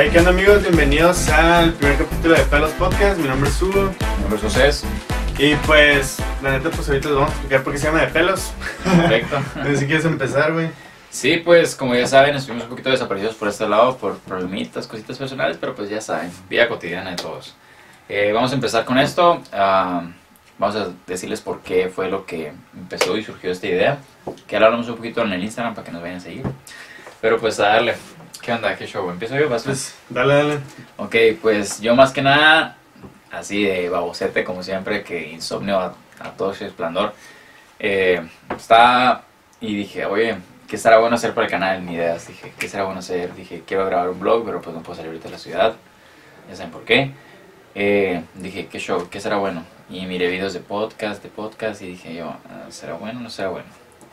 Hey, ¿qué onda amigos? Bienvenidos al primer capítulo de Pelos Podcast. Mi nombre es Hugo. Mi nombre es José. Y pues, la neta, pues ahorita les vamos a explicar por qué se llama de pelos. Perfecto. no sé si quieres empezar, güey. Sí, pues como ya saben, estuvimos un poquito desaparecidos por este lado, por problemitas, cositas personales, pero pues ya saben, vida cotidiana de todos. Eh, vamos a empezar con esto. ah, vamos a decirles por qué fue lo que empezó y surgió esta idea. Que ahora hablamos un poquito en el Instagram para que nos vayan a seguir. Pero pues a darle. ¿Qué onda? ¿Qué show? ¿Empiezo yo? ¿Vas? Pues, dale, dale. Ok, pues yo más que nada, así de babocete como siempre, que insomnio a, a todo su esplendor. Eh, estaba y dije, oye, ¿qué será bueno hacer para el canal? Ni ideas. Dije, ¿qué será bueno hacer? Dije, quiero grabar un blog, pero pues no puedo salir ahorita de la ciudad. Ya saben por qué. Eh, dije, ¿qué show? ¿Qué será bueno? Y miré videos de podcast, de podcast, y dije yo, ah, ¿será bueno o no será bueno?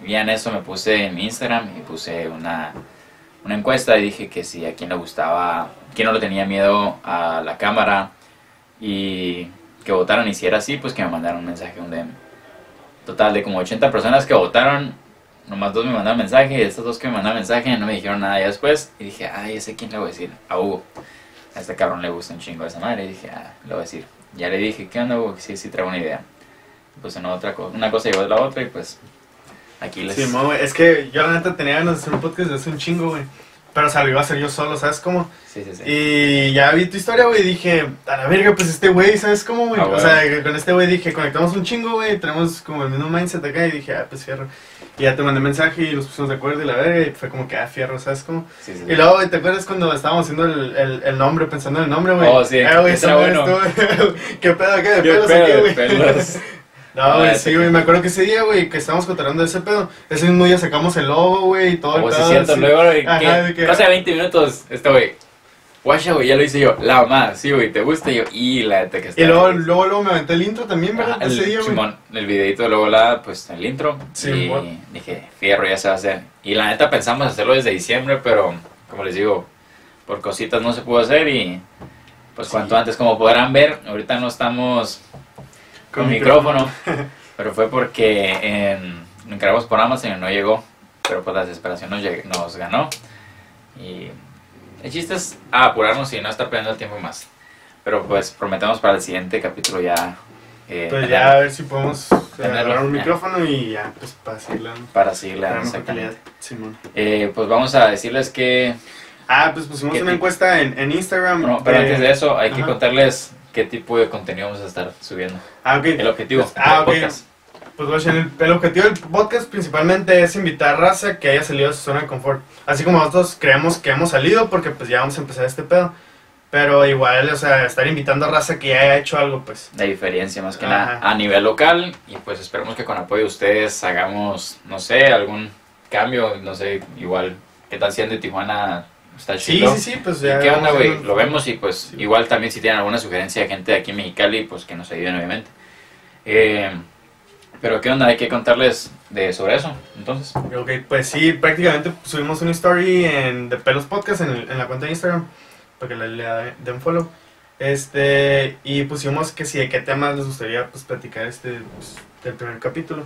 Y en eso me puse en mi Instagram y puse una, una encuesta y dije que si a quien le gustaba, quien no le tenía miedo a la cámara y que votaran y si era así, pues que me mandaron un mensaje, un DM. Total, de como 80 personas que votaron, nomás dos me mandaron mensaje y de estos dos que me mandaron mensaje no me dijeron nada ya después. Y dije, ay, ese quién le voy a decir, a Hugo. A este cabrón le gusta un chingo a esa madre y dije, ah, le voy a decir. Ya le dije, ¿qué onda, Hugo? Sí, sí, traigo una idea. Pues en otra cosa, una cosa llevó a la otra y pues aquí les... Sí, mo. Es que yo la neta tenía ganas de hacer un podcast desde hace un chingo, güey. Pero o sea, lo iba a hacer yo solo, ¿sabes cómo? sí, sí. sí. Y ya vi tu historia, güey, y dije, a la verga, pues este güey, ¿sabes cómo, güey? Ah, o bueno. sea, con este güey dije, conectamos un chingo, güey, tenemos como el mismo mindset acá, y dije, ah, pues fierro. Y ya te mandé mensaje y nos pusimos de acuerdo y la verga, y fue como que, ah, fierro, ¿sabes cómo? Sí, sí. Y luego, ¿te acuerdas cuando estábamos haciendo el, el, el nombre, pensando en el nombre, güey? Oh, sí, Ah, güey, madre estuvo- ¿Qué pedo acá de Qué pelos pedo aquí, güey? No, Ah, güey, ese sí, güey, me acuerdo que ese día, güey, que estábamos contando ese pedo, ese mismo día sacamos el logo, güey, y todo Como el siente así. luego Ajá, que, de que- cosa de 20 minutos, este güey, guacha, güey, ya lo hice yo, la mamá, sí, güey, ¿te gusta? Y yo, y la neta que está. Y luego, luego, luego me aventé el intro también, ¿verdad? Ese el, día, güey. Simón, el videito luego la, pues, el intro, Sí, y bueno. dije, fierro, ya se va a hacer. Y la neta pensamos hacerlo desde diciembre, pero, como les digo, por cositas no se pudo hacer y, pues, Sí. cuanto antes, como podrán ver, ahorita no estamos con micrófono, pero fue porque en, encargamos por Amazon y no llegó, pero pues la desesperación nos, nos ganó. Y el chiste es apurarnos y no estar perdiendo el tiempo más. Pero pues prometemos para el siguiente capítulo ya... eh, Pues ya a ver si podemos eh, agarrar un ya. micrófono y ya, pues para seguirle dando. Para calidad. exactamente. Simón. Eh, pues vamos a decirles que... Ah, pues pusimos ¿Qué una encuesta en, en Instagram. Bueno, pero antes de eso hay que Ajá. contarles qué tipo de contenido vamos a estar subiendo. Ah. El objetivo Pues, ah, del podcast. Pues el, el objetivo del podcast principalmente es invitar raza que haya salido de su zona de confort. Así como nosotros creemos que hemos salido porque pues ya vamos a empezar este pedo. Pero igual, o sea, estar invitando a raza que ya haya hecho algo, pues. La diferencia más que Ajá. nada a nivel local y pues esperemos que con apoyo de ustedes hagamos, no sé, algún cambio, no sé, igual, ¿qué tal siendo de Tijuana? Está Sí, chido. sí, sí, pues ¿Y ya. qué onda, güey? Lo vemos y pues Sí. igual también si tienen alguna sugerencia de gente de aquí en Mexicali, pues que nos ayuden obviamente. Eh, pero qué onda, hay que contarles de sobre eso, entonces. Ok, pues sí, prácticamente subimos una story en The Pelos Podcast en, el- en la cuenta de Instagram para que le, le den follow. Este, y pusimos que si de qué temas les gustaría pues platicar este pues, del primer capítulo.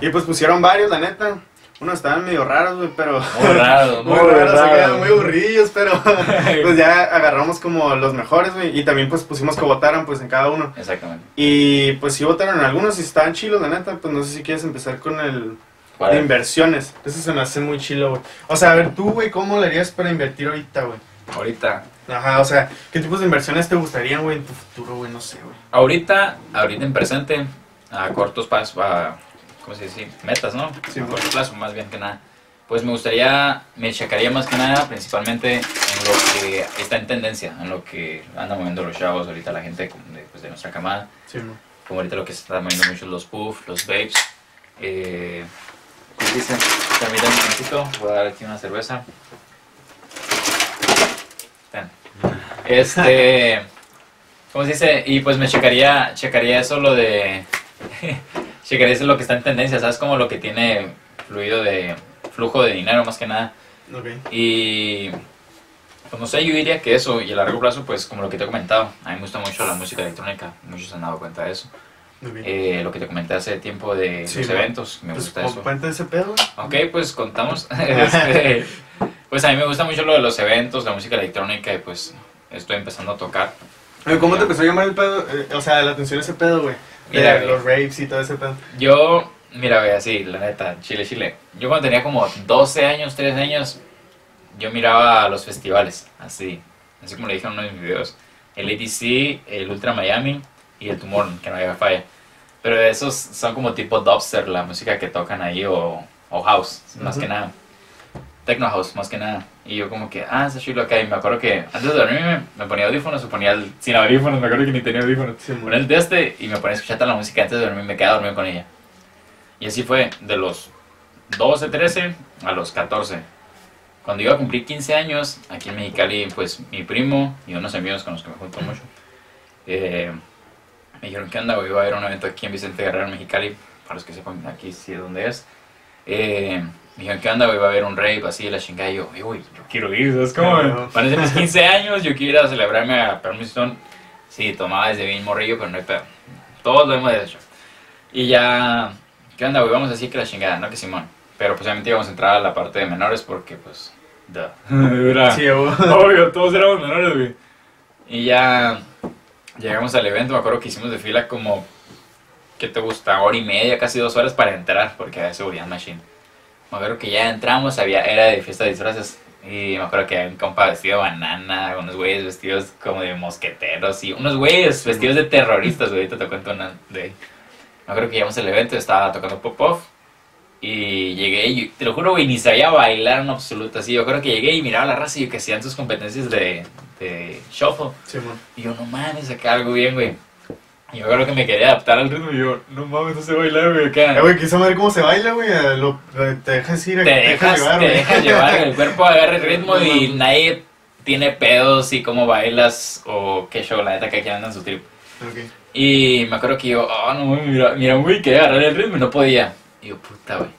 Y pues pusieron varios, la neta. Unos estaban medio raros, güey, pero Muy raro, muy raros, se quedan muy aburridos, pero pues ya agarramos como los mejores, güey, y también pues pusimos que votaran pues en cada uno. Exactamente. Y pues sí votaron en algunos y estaban chilos, la neta, pues no sé si quieres empezar con el ¿Cuál de es? inversiones. Eso se me hace muy chilo, güey. O sea, a ver, tú, güey, ¿cómo le harías para invertir ahorita, güey? Ahorita, Ajá, o sea, ¿qué tipos de inversiones te gustarían, güey, en tu futuro, güey? No sé, güey. ahorita, ahorita en presente, a cortos pasos, a, ¿cómo se dice? Metas, ¿no? Sí, a corto plazo, más bien que nada. Pues me gustaría, me checaría más que nada, principalmente en lo que está en tendencia, en lo que andan moviendo los chavos, ahorita la gente pues, de nuestra camada, Sí, no. como ahorita lo que se está moviendo mucho los puff, los babes. Eh, ¿Cómo dicen? Permítanme un momentito, voy a dar aquí una cerveza. Ten. Este, ¿cómo se dice? Y pues me checaría, checaría eso lo de, checaría eso lo que está en tendencia, ¿sabes? Como lo que tiene fluido de, flujo de dinero más que nada. Ok. Y pues no sé, yo diría que eso, y a largo plazo, pues como lo que te he comentado, a mí me gusta mucho la música electrónica, muchos se han dado cuenta de eso. Eh, lo que te comenté hace tiempo de Sí, los bueno. eventos, me pues, gusta ¿cu- eso. cuenta ese pedo. Ok, pues contamos. Este, Pues a mí me gusta mucho lo de los eventos, la música electrónica y pues estoy empezando a tocar. ¿Cómo te empezó a llamar el pedo? eh, o sea, la atención ese pedo, güey. Mira, los raves y todo ese pedo. Yo, mira, ve así, la neta, Chile, Chile. Yo cuando tenía como 12 años, 13 años, yo miraba los festivales, así, así como le dije en uno de mis videos. El ADC, el Ultra Miami y el Tomorrow, que no había falla. Pero esos son como tipo dubstep, la música que tocan ahí, o, o house, más que nada. Techno house, más que nada. Y yo como que, ah, está chido acá. Y me acuerdo que antes de dormirme me ponía audífonos o ponía el, sin audífonos, me acuerdo que ni tenía audífonos. Sí. Ponía el de este y me ponía a escuchar toda la música antes de dormir, me quedaba dormido con ella. Y así fue, de los 12, 13 a los 14. Cuando iba a cumplir 15 años, aquí en Mexicali, pues mi primo y unos amigos con los que me junto mucho, eh, me dijeron, ¿qué onda, güey? Iba a haber un evento aquí en Vicente Guerrero, en Mexicali, para los que sepan aquí sí es donde es. Eh, me dijeron, ¿qué onda, güey? Va a haber un rave así, la chingada. Y yo, "Ay, güey, yo quiero ir, ¿sabes cómo? Claro. Van a ser mis 15 años, yo quiero ir a celebrarme a Permiston. Sí, tomaba desde bien morrillo, pero no hay pedo. Todos lo hemos hecho. Y ya, ¿qué onda, güey? Vamos así que la chingada, ¿no? Que Simón. Pero pues obviamente íbamos a entrar a la parte de menores porque, pues, duh. Era- Sí. Obvio, todos éramos menores, güey. Y ya llegamos al evento, me acuerdo que hicimos de fila como, ¿qué te gusta? Hora y media, casi dos horas para entrar, porque había seguridad machine. Me acuerdo que ya entramos, había, era de fiesta de disfraces. Y me acuerdo que había un compa vestido de banana, unos güeyes vestidos como de mosqueteros y unos güeyes vestidos de terroristas, güey. Ahorita te cuento una de... Me acuerdo que llegamos al evento, estaba tocando pop-off. Y llegué, y te lo juro, güey, ni sabía bailar en absoluto. Así, yo creo que llegué y miraba la raza y yo que hacían sus competencias de, de shuffle. Sí. Y yo, no mames, acá algo bien, güey. Y yo creo que me quería adaptar al ritmo y yo, no mames, no sé bailar, güey, acá. Eh, güey, quiso ver cómo se baila, güey. lo- Te dejas ir, te te dejas, llevar, te dejas llevar, el cuerpo agarra el ritmo No y nadie tiene pedos y cómo bailas o qué show, la neta que aquí andan su trip. Y me acuerdo que yo, oh, no, mira, mira, güey, quería agarrar el ritmo y no podía. Y yo, puta, güey.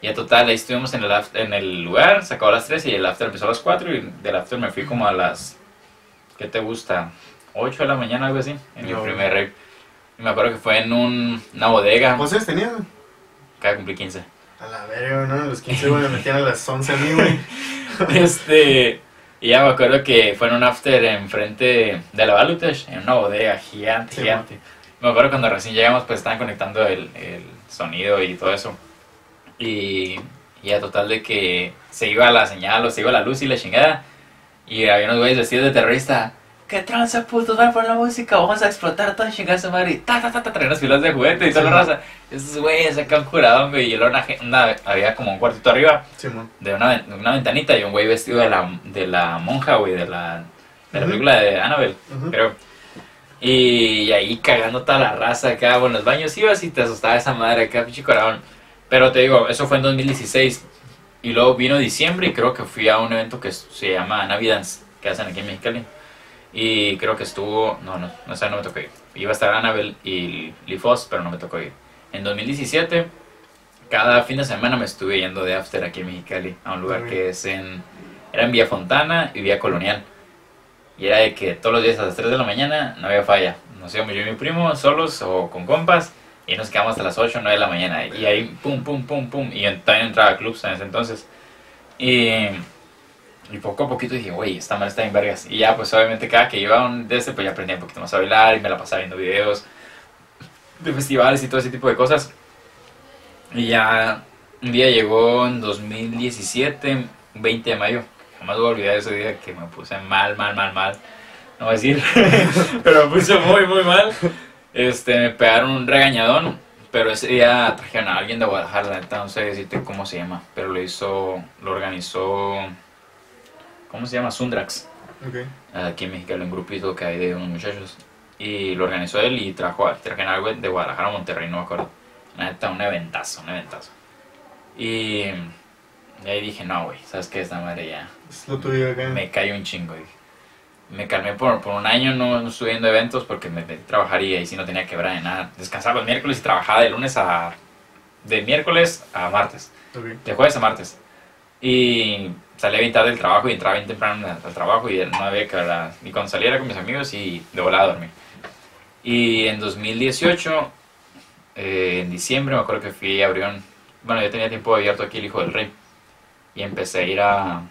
Y a total, ahí estuvimos en el, aft- en el lugar, se acabó a las 3 y el after empezó a las 4 y del after me fui como a las, ¿qué te gusta? 8 de la mañana, algo así, en mi primer rave. Me acuerdo que fue en un, una bodega, ¿Cuántos años tenías, acá cumplí 15. A la verga, ¿no? A los 15, güey, me metían a las 11 a mí, güey. este, y ya me acuerdo que fue en un after enfrente de la Balutesh, en una bodega gigante, Sí, gigante. Me acuerdo cuando recién llegamos, pues estaban conectando el, el sonido y todo eso. Y, y a total de que se iba la señal o se iba la luz y la chingada. Y había unos güeyes vestidos de terrorista. ¿Qué tranza, putos? Van a poner la música, vamos a explotar toda chingada esa madre. Y ta, ta, ta, ta, traían las filas de juguete y toda la raza. Esos güeyes acá un curado, güey. Y luego una, una- había como un cuartito arriba Sí, de una, ven- una ventanita y un güey vestido de la, de la monja, güey, de la, de la Ujú. película de Annabelle, Ujú. creo. Y, ahí cagando toda la raza acá, bueno, los baños ibas y te asustaba esa madre acá, pinche corazón. Pero te digo, eso fue en 2016. Y luego vino diciembre y creo que fui a un evento que se llama Navidance, que hacen aquí en Mexicali. Y creo que estuvo, no, no, no sé, no me tocó ir. Iba a estar Annabelle y Lee Foss, pero no me tocó ir. En 2017, cada fin de semana me estuve yendo de after aquí en Mexicali, a un lugar que es en, era en Vía Fontana y Vía Colonial. Y era de que todos los días a las 3 de la mañana no había falla. Nos íbamos yo y mi primo solos o con compas y nos quedamos hasta las 8 o 9 de la mañana. Y ahí pum, pum, pum, pum. Y yo también entraba a clubs en ese entonces. Y, y poco a poquito dije, güey, esta madre está en vergas. Y ya, pues obviamente cada que iba a un de ese, pues ya aprendí un poquito más a bailar y me la pasaba viendo videos de festivales y todo ese tipo de cosas. Y ya un día llegó en 2017, 20 de mayo. Jamás voy a olvidar ese día que me puse mal, mal, mal, mal. No voy a decir, pero me puse muy, muy mal. Este, me pegaron un regañadón, pero ese día trajeron a alguien de Guadalajara, la neta, no sé decirte cómo se llama, pero lo hizo, lo organizó, ¿cómo se llama? Sundrax Ok. aquí en México, un grupito que hay de unos muchachos. Y lo organizó él y trajo, trajeron algo de Guadalajara a Monterrey, no me acuerdo. Neta, un eventazo, un eventazo. Y, y ahí dije, no, güey, ¿sabes qué? Esta madre ya Es lo tuyo acá. me cayó un chingo. dije. Me calmé por, por un año, no, no estuve viendo eventos porque me metí a trabajar y sí no tenía quebrar de nada. Descansaba los miércoles y trabajaba de lunes a... de miércoles a martes. Ok. De jueves a martes. Y salía bien tarde del trabajo y entraba bien temprano al trabajo y no había que hablar. Y cuando saliera con mis amigos y de volada a dormir. Y en 2018, eh, en diciembre, me acuerdo que fui a Abrión. Bueno, yo tenía tiempo abierto aquí el Hijo del Rey. Y empecé a ir a,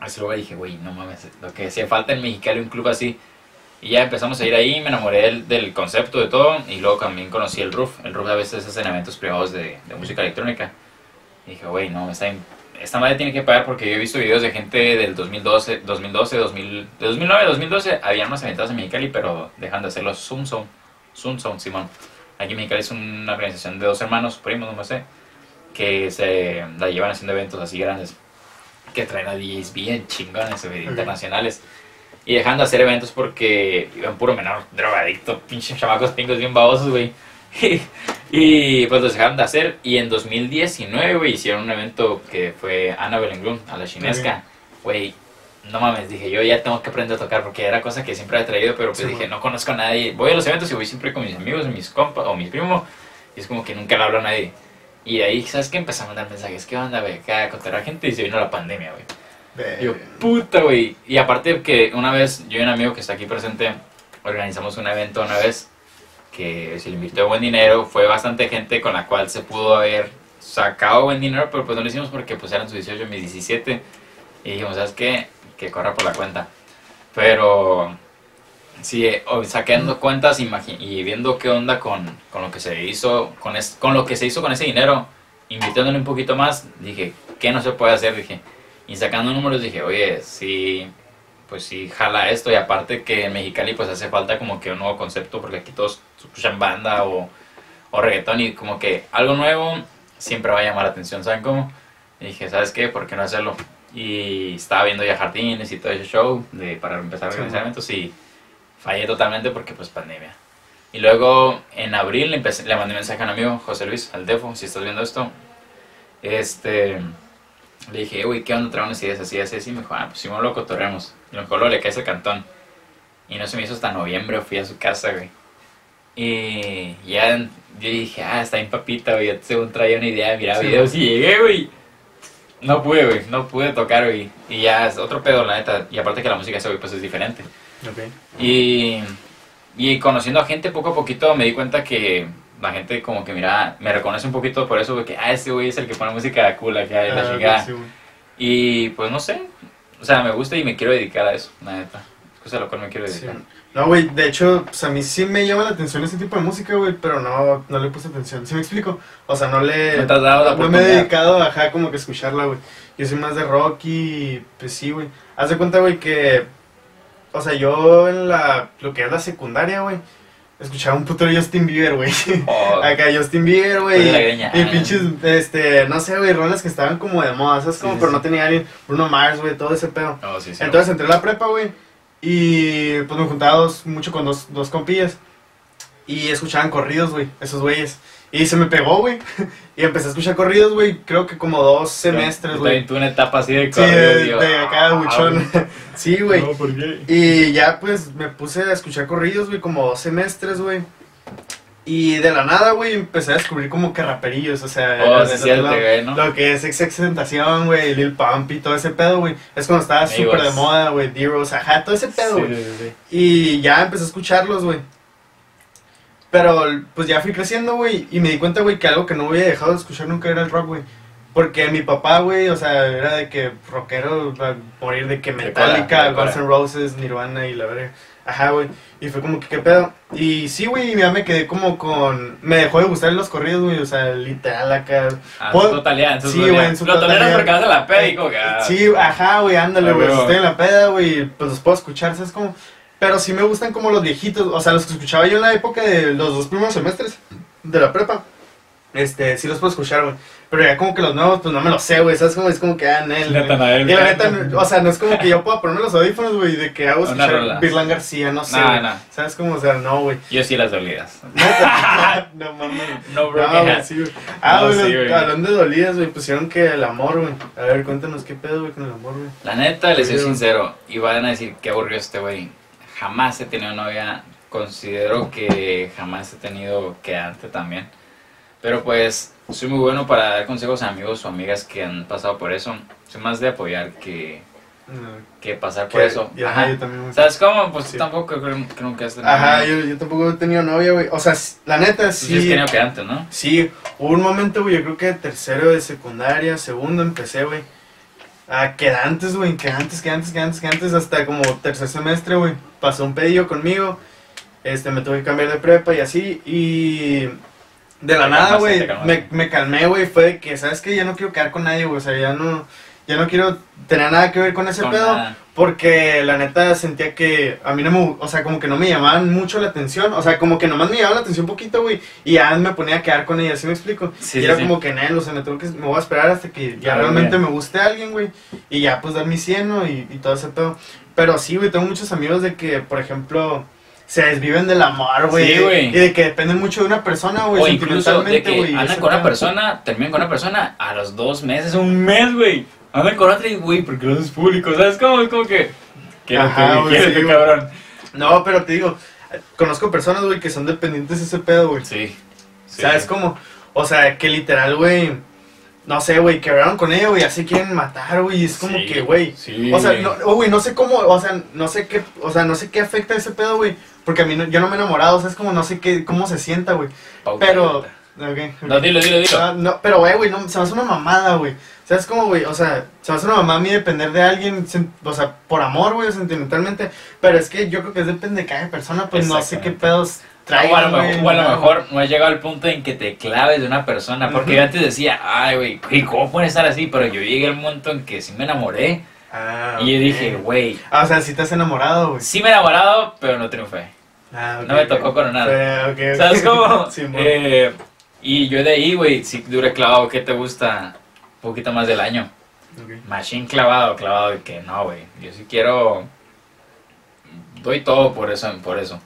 Así luego dije, güey, no mames, lo que hacía falta en Mexicali un club así. Y ya empezamos a ir ahí, me enamoré del, del concepto de todo y luego también conocí el RUF. El RUF a veces hacen eventos privados de, de música electrónica. Y dije, güey, no, esta, esta madre tiene que pagar porque yo he visto videos de gente del 2012, 2012, 2000, de 2009, 2012. Habían más eventos en Mexicali, pero dejan de hacerlo Zoom Zone. Zoom Zone, Simón. Aquí en Mexicali es una organización de dos hermanos, primos, no sé, que se la llevan haciendo eventos así grandes. Que traen a DJs bien chingones, güey, Ok. internacionales. Y dejando de hacer eventos porque iban puro menor drogadicto, pinches chamacos pingos bien babosos, güey. y pues los dejaron de hacer. Y en 2019, güey, hicieron un evento que fue Annabelle Bloom, a la chinesca. Güey, no mames, dije yo ya tengo que aprender a tocar porque era cosa que siempre había traído, pero pues Sí, dije, bueno. no conozco a nadie. Voy a los eventos y voy siempre con mis amigos, mis compas o mis primos. Y es como que nunca le hablo a nadie. Y de ahí, ¿sabes qué? Empezamos a mandar mensajes. ¿Qué onda, güey? Acá la gente y se vino la pandemia, güey. Yo, puta, güey. Y aparte que una vez, yo y un amigo que está aquí presente, organizamos un evento una vez que se le invirtió buen dinero. Fue bastante gente con la cual se pudo haber sacado buen dinero, pero pues no lo hicimos porque pues eran sus 18 mis 17. Y dijimos, ¿sabes qué? Que corra por la cuenta. Pero sí, eh, sacando cuentas y viendo qué onda con, con lo que se hizo, con, es- con lo que se hizo con ese dinero, invirtiéndole un poquito más, dije, ¿qué no se puede hacer? Dije, y sacando números dije, oye, sí, pues sí, jala esto. Y aparte que en Mexicali pues hace falta como que un nuevo concepto porque aquí todos escuchan banda o, o reggaetón y como que algo nuevo siempre va a llamar la atención, ¿saben cómo? Y dije, ¿sabes qué? ¿Por qué no hacerlo? Y estaba viendo ya jardines y todo ese show de, para empezar a organizar eventos y fallé totalmente porque pues pandemia. Y luego en abril le, empecé, le mandé un mensaje a un amigo, José Luis, al Defo, si estás viendo esto. Este, le dije, güey, ¿qué onda? Trae unas ideas así, así, así. Me dijo, ah, pues si no lo cotorremos. Me dijo, "Luego le caes el cantón. Y no se me hizo hasta noviembre, fui a su casa, güey. Y ya yo dije, ah, está bien papita, güey. Ya según traía una idea, miraba Sí, videos y llegué, güey. No pude, güey, no pude tocar, güey. Y ya es otro pedo, la neta. Y aparte que la música ese, güey, pues es diferente. Ok. Y, y conociendo a gente poco a poquito me di cuenta que la gente como que mira, me reconoce un poquito por eso, güey, que, ah, este güey es el que pone música cool acá, y la Ah, chingada. sí. Y pues no sé, sea, me gusta y me quiero dedicar a eso, la neta. Es cosa a lo cual me quiero Sí. dedicar. No, güey, de hecho, pues a mí sí me llama la atención ese tipo de música, güey, pero no, no le puse atención. ¿Sí me explico? O sea, no le... No te has dado la no me he dedicado, ajá, como que a escucharla, güey. Yo soy más de rock y, pues sí, güey. Haz de cuenta, güey, que... O sea, yo en la... Lo que es la secundaria, güey, escuchaba un puto de Justin Bieber, güey. Oh, Acá Justin Bieber, güey. Y pinches, este, no sé, güey, rolas que estaban como de moda, ¿sabes? Como, sí, pero sí. no tenía alguien. Bruno Mars, güey, todo ese pedo. oh, sí, Entonces entré a la prepa, güey. Y pues me juntaba dos- mucho con dos, dos compillas. Y escuchaban corridos, güey, esos güeyes. Y se me pegó, güey. Y empecé a escuchar corridos, güey, creo que como dos semestres, güey. tuve una etapa así de Sí, de, digo, de acá, ah, buchón. sí, güey. No, ¿por qué? Y ya pues me puse a escuchar corridos, güey, como dos semestres, güey. Y de la nada, güey, empecé a descubrir como que raperillos, o sea, Oh, sí, güey, ¿no? lo que es Ex Tentación, güey, Lil Pump y todo ese pedo, güey. Es cuando estaba súper de moda, güey, D-Rose, ajá, todo ese pedo, Sí, güey. sí, sí. Y ya empecé a escucharlos, güey. Pero pues ya fui creciendo, güey, y me di cuenta, güey, que algo que no había dejado de escuchar nunca era el rock, güey. Porque mi papá, güey, o sea, era de que rockero, va a morir de que De Metallica, cola, de cola. Guns N' Roses, Nirvana y la verga. Ajá, güey. Y fue como que, ¿qué pedo? Y sí, güey, ya me quedé como con... Me dejó de gustar los corridos, güey, o sea, literal acá. Ah, su totalidad, en su Sí, totalidad. güey, en su Lo toleras porque vas a la peda y como que... ah, Sí, ajá, güey, ándale, Ah, güey. huevo. Estoy en la peda, güey, pues los puedo escuchar, ¿sabes cómo? Pero sí me gustan como los viejitos, o sea, los que escuchaba yo en la época de los dos primeros semestres de la prepa. Este, sí los puedo escuchar, güey. Pero ya como que los nuevos, pues no me los sé, güey. ¿Sabes cómo? Es como que, ah, Nel. No, Y la neta, o sea, no es como que yo pueda ponerme los audífonos, güey, de que hago escuchar rola. Virlan García, no sé. No, güey. no. ¿Sabes cómo? O sea, no, güey. Yo sí las dolidas. No mames. No, bro. No, güey, sí, güey. Ah, güey, hablando de dolidas, güey, pusieron que el amor, güey. A ver, cuéntanos qué pedo, güey, con el amor, güey. La neta, les soy sincero. Y van a decir, qué aburrido este güey. Jamás he tenido novia. Considero que jamás he tenido quedante también. Pero pues, soy muy bueno para dar consejos a amigos o amigas que han pasado por eso. Soy más de apoyar que, que pasar por que- eso. ajá, yo también. ¿Sabes cómo? Pues Sí. tampoco creo que nunca has tenido Ajá, novia. yo, yo tampoco he tenido novia, güey. O sea, la neta, Tú sí has sí. tenido quedante, ¿no? Sí, hubo un momento, güey, yo creo que tercero de secundaria, segundo empecé, güey. Ah, quedantes, güey, quedantes, quedantes, quedantes, quedantes, hasta como tercer semestre, güey. Pasó un pedillo conmigo, este, me tuve que cambiar de prepa y así, y de la nada, güey, me, me calmé, güey, fue de que, ¿sabes qué? Ya no quiero quedar con nadie, güey, o sea, ya no, ya no quiero tener nada que ver con ese Con pedo. nada. Porque la neta sentía que a mí no me, o sea, como que no me llamaban mucho la atención, o sea, como que nomás me llamaban la atención un poquito, güey, y ya me ponía a quedar con ella, ¿sí me explico? Sí, y sí, era sí. como que, Nel, o sea, me tengo que, me voy a esperar hasta que ya Claro, realmente me guste alguien, güey, y ya pues dar mi cieno y, y todo ese pedo. Pero sí, güey, tengo muchos amigos de que, por ejemplo, se desviven del amor, güey, Sí, güey. y de que dependen mucho de una persona, güey, O incluso de que güey. y andan con una persona, terminan con una persona, a los dos meses, un mes, güey. Andan con otra y, güey, porque lo haces público, ¿sabes? Como, es como que. Quiero Ajá, que, güey, sí, que, cabrón. No, pero te digo, conozco personas, güey, que son dependientes de ese pedo, güey. Sí. sí. ¿Sabes cómo? O sea, que literal, güey. No sé, güey, quebraron con ella, güey, así quieren matar, güey. Es como Sí, que, güey. Sí. O sea, no, oh, güey, no sé cómo, o sea, no sé qué, o sea, no sé qué afecta ese pedo, güey. Porque a mí no- yo no me he enamorado, o sea, es como no sé qué, cómo se sienta, güey. Pero. pauta. ok, ok. No, dilo, dilo, dilo. Ah, no, pero, güey, güey, no, se me hace una mamada, güey. ¿Sabes cómo, güey? O sea, se me hace una mamada a mí depender de alguien, o sea, por amor, güey, sentimentalmente. Pero es que yo creo que depende de cada persona, pues no sé qué pedos trae. o a lo, mejor, o a lo mejor no has llegado al punto en que te claves de una persona. Porque yo antes decía, ay, güey, güey, ¿cómo puede estar así? Pero yo llegué al punto en que sí me enamoré. Ah, Y yo dije, güey, Ah, o sea, si te has enamorado, güey. sí me he enamorado, pero no triunfé. Ah, No me tocó coronar. Fue- ok, ok. ¿Sabes cómo? Sí, mo. Eh, y yo de ahí, güey, sí duré clavado, ¿qué te gusta? Un poquito más del año. Machine clavado, clavado, de que no, güey. Yo sí quiero. Doy todo por eso, por eso.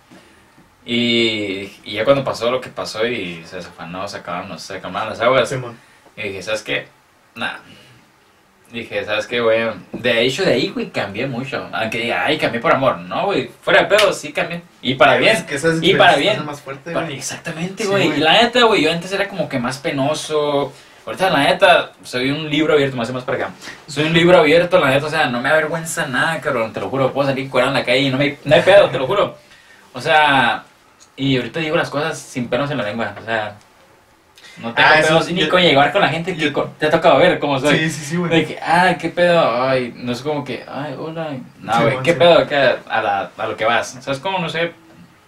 Y, y ya cuando pasó lo que pasó y se desafanó, se acabaron, se acabaron las aguas. Simón. Y dije, ¿sabes qué? Nada. Dije, ¿sabes qué, güey? De hecho, de ahí, güey, cambié mucho. Aunque diga, ay, cambié por amor. No, güey, fuera de pedo, sí cambié. Y para bien. Es que esas Y para bien. más fuerte, Pa- güey. Exactamente, Sí, güey. güey. y la neta, güey, yo antes era como que más penoso. Ahorita, la neta, soy un libro abierto, más más para acá. Soy un libro abierto, la neta, o sea, no me avergüenza nada, cabrón, te lo juro. Puedo salir cuerda en la calle y no, me, no hay pedo, te lo juro. O sea, y ahorita digo las cosas sin pelos en la lengua, o sea, no tengo Ah, pedos ni con llegar con la gente que yo- te ha tocado ver cómo soy. Sí, sí, sí, De güey. que, ay, qué pedo, ay, no es como que, ay, hola. No, Sí, güey, bueno, qué sí. pedo, acá, a, la, a lo que vas. ¿Sabes cómo? No sé,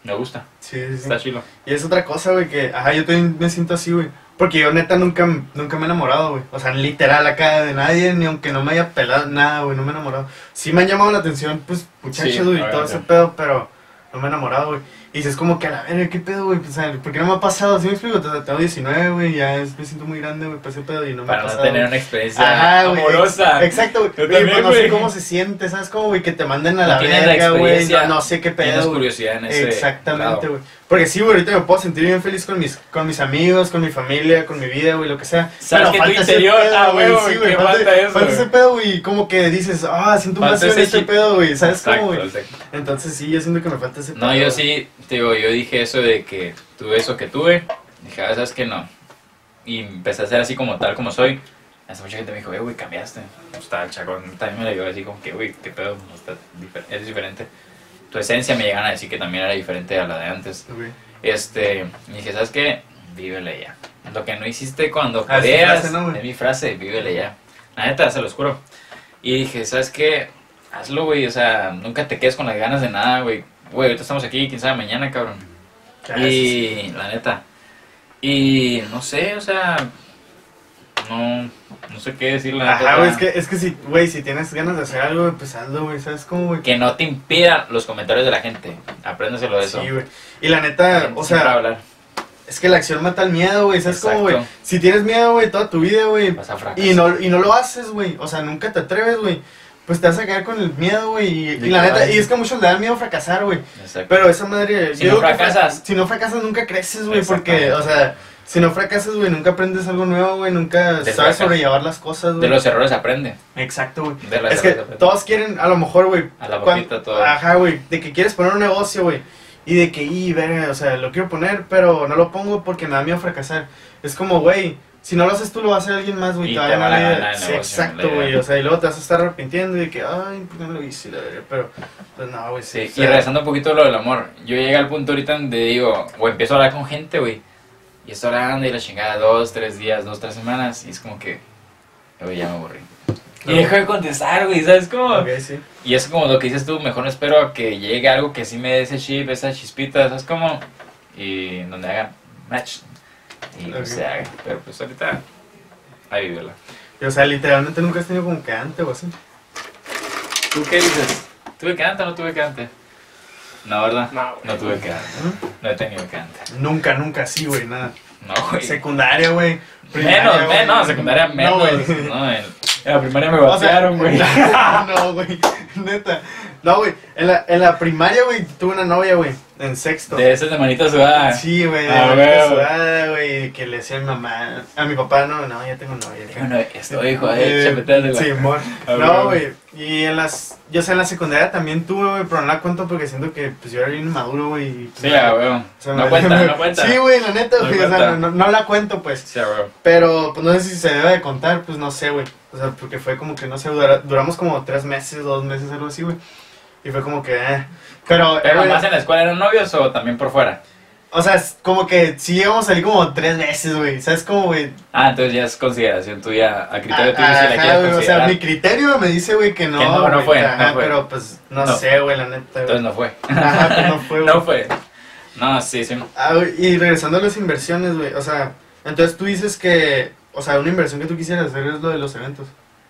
me gusta, Sí, sí, sí. está chilo. Y es otra cosa, güey, que, ajá, yo también me siento así, güey. Porque yo neta nunca, nunca me he enamorado, güey. O sea, literal acá de nadie, ni aunque no me haya pelado nada, güey, no me he enamorado. Sí me han llamado la atención, pues, muchachos, Sí, güey, y todo ese pedo, pero no me he enamorado, güey. Y dices como que a la verga, ¿qué pedo, güey? Pues, o sea, ¿por qué no me ha pasado? ¿Sí me explico? Sea, Tengo 19, güey, ya es- me siento muy grande, güey, para ese pedo y no me Para ha no pasado. tener güey. una experiencia Ajá, güey. amorosa. ex- Exacto, güey. Yo también, pues no sé güey. cómo se siente, ¿sabes? Como, güey, que te manden a No la tienes la verga, güey. experiencia, No, no sé qué Tienes pedo. güey. curiosidad en ese Exactamente, lado. güey. Porque sí, güey, ahorita me puedo sentir bien feliz con mis, con mis amigos, con mi familia, con mi vida, güey, lo que sea. ¿Sabes que tu falta ese interior, pedo, ah, güey, sí, güey, que falta, falta eso, falta ese pedo, güey, como que dices, ah, siento vacío en ese este pedo, güey, ¿sabes Exacto, cómo, güey? Entonces sí, yo siento que me falta ese pedo. No, yo sí, te digo, yo dije eso de que tuve eso que tuve. Dije, ah, ¿sabes que No. Y empecé a ser así como tal como soy. Hasta mucha gente me dijo, eh, güey, cambiaste. O sea, el chacón también me la dio así como que, güey, qué pedo, o sea, es diferente. Tu esencia me llegan a decir que también era diferente a la de antes. Güey. Este, y dije, ¿sabes qué? Vívele ya. Lo que no hiciste cuando Ah, podías, ¿no, es mi frase, vívele ya. La neta, se los juro. Y dije, ¿sabes qué? Hazlo, güey, o sea, nunca te quedes con las ganas de nada, güey. Güey, ahorita estamos aquí, quién sabe mañana, cabrón. Ah, sí, sí. y la neta. Y no sé, o sea, no, no sé qué decir, la. Ajá, güey, es que, es que si, güey, si tienes ganas de hacer algo, pues hazlo, güey, ¿sabes cómo, güey? Que no te impida los comentarios de la gente. Apréndeselo de eso. Sí, güey. Y la neta, o sea, hablar. es que la acción mata el miedo, güey, ¿sabes cómo, güey? Si tienes miedo, güey, toda tu vida, güey, y no, y no lo haces, güey, o sea, nunca te atreves, güey, pues te vas a quedar con el miedo, güey, y, y la neta, y es que a muchos le dan miedo fracasar, güey, Exacto. pero esa madre... Si no que fracasas. Si no fracasas, nunca creces, güey, porque, o sea, si no fracasas, güey, nunca aprendes algo nuevo, güey, nunca sabes fracas. sobrellevar las cosas, de güey. los errores aprende. Exacto, güey. De Es que aprende. todos quieren, a lo mejor, güey. A la boquita todo. Ajá, güey. De que quieres poner un negocio, güey. Y de que, y, verga, o sea, lo quiero poner, pero no lo pongo porque me da miedo fracasar. Es como, güey, si no lo hacer tú, lo va a hacer alguien más, güey. Te va a ganar la idea. Sí, exacto, güey. O sea, y luego te vas a estar arrepintiendo y de que, ay, ¿por qué no lo hice? La. Pero, pues no, güey. Sí, o y regresando un poquito a lo del amor, yo llegué al punto ahorita donde digo, o empiezo a hablar con gente, güey, y estoy hablando y la chingada dos, tres días, dos, tres semanas, y es como que, güey, ya me aburrí. Y dejo de contestar, güey, ¿sabes cómo? Ok, sí. Y es como lo que dices tú, mejor no espero a que llegue algo que sí me dé ese chip, esa chispita, ¿sabes cómo? Y donde hagan match. Y pues Ok. se haga. Pero pues ahorita, ahí vivirla. O sea, literalmente nunca has tenido como que antes o así. ¿Tú qué dices? ¿Tuve que antes o no tuve que antes? No, ¿verdad? No, No tuve que antes. No he tenido que antes. Nunca, nunca, sí, güey, nada. No, güey. Secundaria, güey. Menos, güey. menos, secundaria menos. No, No, güey. en, en la primaria me O sea, batearon, güey. no, güey. Neta. No, güey. En la, en la primaria, güey, tuve una novia, güey. En sexto. De esas de manita sudada. Sí, güey. De Ah, la huevo. sudada, güey. Que le decía a mi mamá. A mi papá, no, no, ya tengo novia. Bueno, esto, hijo, Eh, de chapeteas de la... Sí, amor. Ah, No, güey. Y en las. Yo sé, en la secundaria también tuve, güey, pero no la cuento porque siento que pues yo era bien maduro, güey. y, pues, Sí, a huevo. o sea, No me- cuenta, no cuenta. Sí, güey, la neta, No güey. o sea, cuenta. no, no la cuento, pues. Sí, huevo. Pero pues no sé si se debe de contar, pues no sé, güey. O sea, porque fue como que no sé, dura- duramos como tres meses, dos meses, algo así, güey. Y fue como que, eh. Pero, ¿Pero eh, más en la escuela eran novios o también por fuera? o sea, es como que sí íbamos a salir como tres veces, güey. ¿Sabes cómo, güey? Ah, entonces ya es consideración tuya, a criterio Ah, tuyo si la quieres güey, o sea, mi criterio me dice, güey, que no. Que no, no güey, fue, no ajá, fue. Pero pues no, No. sé, güey, la neta. güey. Entonces no fue. Ajá, pues no fue, güey. No fue. No, sí, sí. Ah, güey, y regresando a las inversiones, güey. O sea, entonces tú dices que, o sea, una inversión que tú quisieras hacer es lo de los eventos.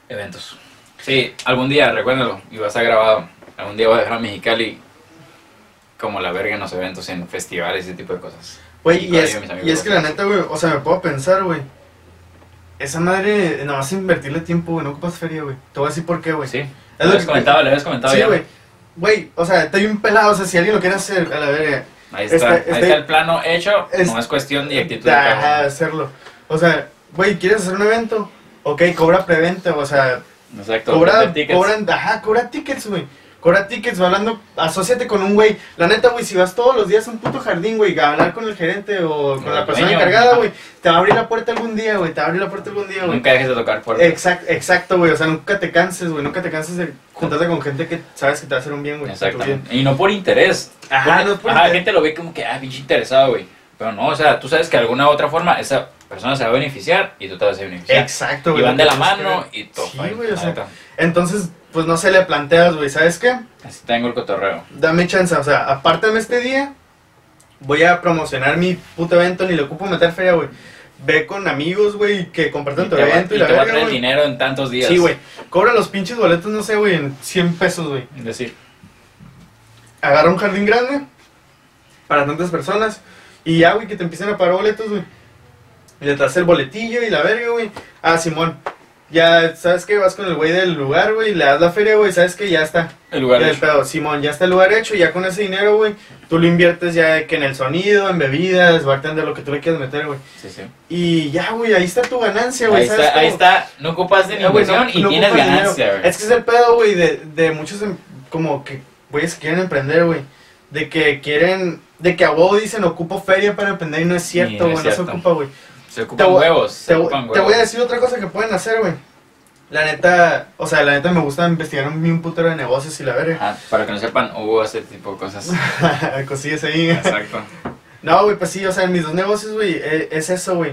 Eventos. Sí, algún día, recuérdalo, y va a grabado. Algún día voy a dejar a Mexicali como la verga en los eventos, en festivales ese tipo de cosas. Güey, Y y, es, y es que la neta, güey, o sea, me puedo pensar, güey. Esa madre, nada más invertirle tiempo, güey, no ocupas feria, güey. Te voy a decir por qué, güey. Sí, Es lo habías que- comentado, lo habías comentado Sí, ya. güey. Güey, o sea, estoy un pelado, o sea, si alguien lo quiere hacer, a la verga, Ahí está, Este- ahí este- está el plano hecho, es- no es cuestión de actitud. ajá, hacerlo. O sea, güey, ¿quieres hacer un evento? Ok, cobra preventa, o sea, Exacto, cobra, cobran, ajá, cobra tickets, güey. Cobra tickets, va hablando, asóciate con un güey. La neta, güey, si vas todos los días a un puto jardín, güey, a hablar con el gerente o con la persona dueño, encargada, güey, te va a abrir la puerta algún día, güey, te va a abrir la puerta algún día, güey. Nunca dejes de tocar puertas. Exacto, exacto, güey, o sea, nunca te canses, güey, nunca te canses de juntarte con gente que sabes que te va a hacer un bien, güey. Exactamente. Y no por interés. Ajá, Porque- no por ajá, la interés. gente lo ve como que, ah, pinche interesado, güey. Pero no, o sea, tú sabes que de alguna u otra forma esa persona se va a beneficiar y tú te vas a beneficiar. Exacto, y güey. van de la mano y todo. Sí, güey, o sea, entonces, pues no se le planteas, güey, ¿sabes qué? Así tengo el cotorreo. Dame chance, o sea, apártame este día, voy a promocionar mi puto evento, ni le ocupo meter feria, güey. Ve con amigos, güey, que compartan tu evento y, y la te verga, el dinero en tantos días. Sí, güey. Cobra los pinches boletos, no sé, güey, en 100 pesos, güey. Es decir, Agarra un jardín grande para tantas personas y ya, güey, que te empiecen a pagar boletos, güey. Y le traes el boletillo y la verga, güey. Ah, Simón. Ya, ¿sabes qué? Vas con el güey del lugar, güey, le das la feria, güey, ¿sabes qué? Ya está. el lugar Ya pedo, Simón, ya está el lugar hecho, ya con ese dinero, güey, tú lo inviertes ya que en el sonido, en bebidas, bartender, lo que tú le quieras meter, güey. Sí, sí. Y ya, güey, ahí está tu ganancia, güey, Ahí ¿sabes está, ahí está. No ocupas de Ah, güey, inversión no- y no tienes ganancia, güey. Es que es el pedo, güey, de, de muchos em- como que güeyes que quieren emprender, güey. De que quieren, de que a huevo dicen ocupo feria para emprender y no es cierto, güey, no se ocupa, güey. Se ocupan huevos. Se Te, voy- ocupan te huevos. voy a decir otra cosa que pueden hacer, güey. La neta, o sea, la neta me gusta investigar un, un putero de negocios y la verga. Ajá, para que no sepan, hubo ese tipo de cosas. Cosillas ahí. Exacto. No, güey, pues sí, o sea, en mis dos negocios, güey, eh, es eso, güey.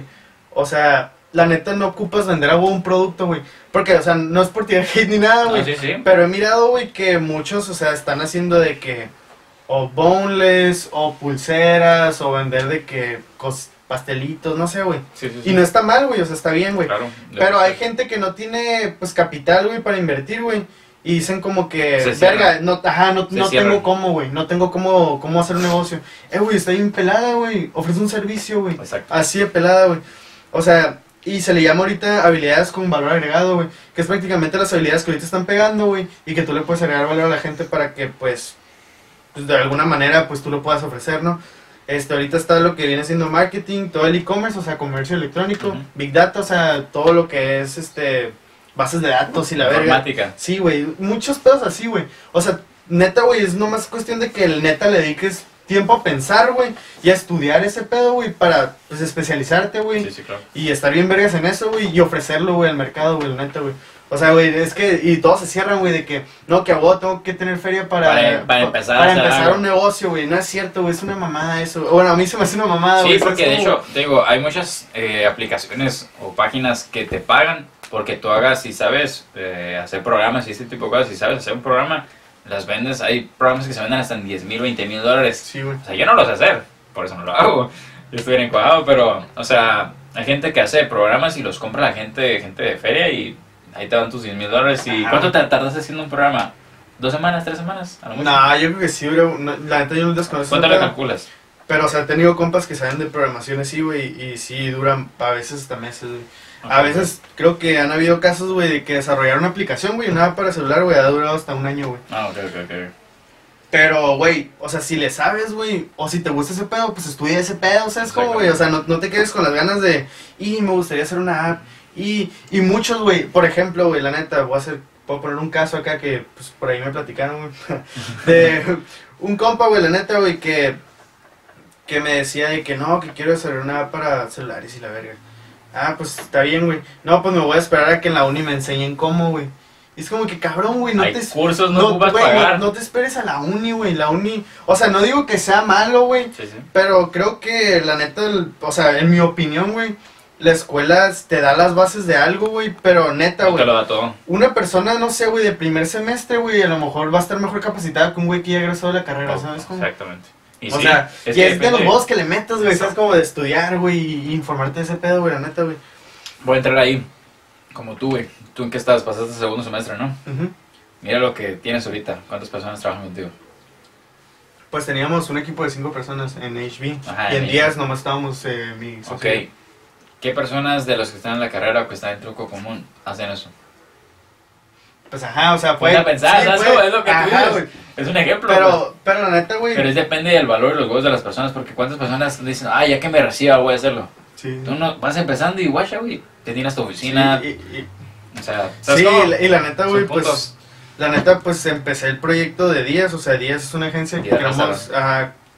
O sea, la neta no ocupas vender a un producto, güey. Porque, o sea, no es por tirar hate ni nada, Ah, güey. sí, sí. Pero he mirado, güey, que muchos, o sea, están haciendo de que o boneless, o pulseras, o vender de que cos- pastelitos, no sé, güey. Sí, sí, sí. Y no está mal, güey, o sea, está bien, güey. Claro. Pero hay gente que no tiene, pues, capital, güey, para invertir, güey. Y dicen como que, Se verga, no, ajá, no, no tengo cómo, güey, no tengo cómo, cómo hacer un negocio. Eh, güey, está bien pelada, güey, ofrece un servicio, güey. Así de pelada, güey. O sea, y se le llama ahorita habilidades con valor agregado, güey. Que es prácticamente las habilidades que ahorita están pegando, güey. Y que tú le puedes agregar valor a la gente para que, pues, pues, de alguna manera, pues tú lo puedas ofrecer, ¿no? Este, ahorita está lo que viene siendo marketing, todo el e-commerce, o sea, comercio electrónico, big data, o sea, todo lo que es, este, bases de datos y la verga. Informática. Sí, güey, muchos pedos así, güey. O sea, neta, güey, es nomás cuestión de que el neta le dediques tiempo a pensar, güey, y a estudiar ese pedo, güey, para, pues, especializarte, güey. Sí, sí, claro. Y estar bien vergas en eso, güey, y ofrecerlo, güey, al mercado, güey, la neta, güey. O sea, güey, es que, y todos se cierran, güey, de que, no, que a vos tengo que tener feria para... Para- para empezar Para empezar un negocio, güey, no es cierto, güey, es una mamada eso. Bueno, a mí se me hace una mamada, Sí, güey. porque de ¿sabes hecho, te digo, hay muchas eh, aplicaciones o páginas que te pagan porque tú hagas, si sabes eh, hacer programas y ese tipo de cosas, si sabes hacer un programa, las vendes, hay programas que se venden hasta en 10 mil, 20 mil dólares. Sí, güey. O sea, yo no lo sé hacer, por eso no lo hago. Yo estoy bien encuadrado, pero, o sea, hay gente que hace programas y los compra la gente, gente de feria y ahí te dan tus 10 mil dólares. ¿Y cuánto te tardas haciendo un programa? ¿Dos semanas, tres semanas? No, yo creo que sí, no, La neta yo no desconozco. ¿Cuánto le calculas? Pero, o sea, he tenido compas que saben de programación así, güey, y sí duran a veces hasta meses, güey. A veces creo que han habido casos, güey, de que desarrollaron una aplicación, güey, una para celular, güey, ha durado hasta un año, güey. Ah, ok, ok, ok. Pero, güey, o sea, si le sabes, güey, o si te gusta ese pedo, pues estudia ese pedo, ¿sabes cómo, güey? O sea, no, no te quedes con las ganas de, y me gustaría hacer una app. Y, y muchos, güey, por ejemplo, güey, la neta, voy a hacer, puedo poner un caso acá que, pues, por ahí me platicaron, güey, de un compa, güey, la neta, güey, que, que me decía de que no, que quiero hacer una app para celulares y la verga. Ah, pues está bien, güey. No, pues me voy a esperar a que en la uni me enseñen cómo, güey. Es como que, cabrón, güey, no hay te... cursos, no, No, pagar. no te esperes a la uni, güey. La uni, o sea, no digo que sea malo, güey, Sí, sí. pero creo que la neta, el- o sea, en mi opinión, güey, la escuela te da las bases de algo, güey, pero neta, No te güey. lo da todo. Una persona, no sé, güey, de primer semestre, güey, a lo mejor va a estar mejor capacitada que un güey que ya egresó de la carrera, ¿sabes cómo? Exactamente. Y o sí, sea, es y es de los modos que le metas, güey. ¿sabes? Como de estudiar, güey, y informarte de ese pedo, güey, la neta, güey. Voy a entrar ahí, como tú, güey. ¿Tú en qué estás? Pasaste el segundo semestre, ¿no? Mira lo que tienes ahorita. ¿Cuántas personas trabajan contigo? Pues teníamos un equipo de cinco personas en HB. Ajá, y en en días nomás estábamos eh, mi Ok. ¿Qué personas de los que están en la carrera o que están en truco común hacen eso? Pues ajá, o sea, a pensar, ¿sabes fue- cómo? Es lo que tú ajá, dices. güey. Es un ejemplo. pues. Pero, pero la neta, güey. Pero es depende del valor y los huevos de las personas, porque cuántas personas dicen, ah, ya que me reciba voy a hacerlo. Sí. Tú no vas empezando y guacha, güey, te tienes tu oficina, Sí, y, y- o sea, ¿sabes sí, cómo? y la- neta, güey, pues. La neta, pues empecé el proyecto de Díaz. O sea, Díaz es una agencia que Díaz queremos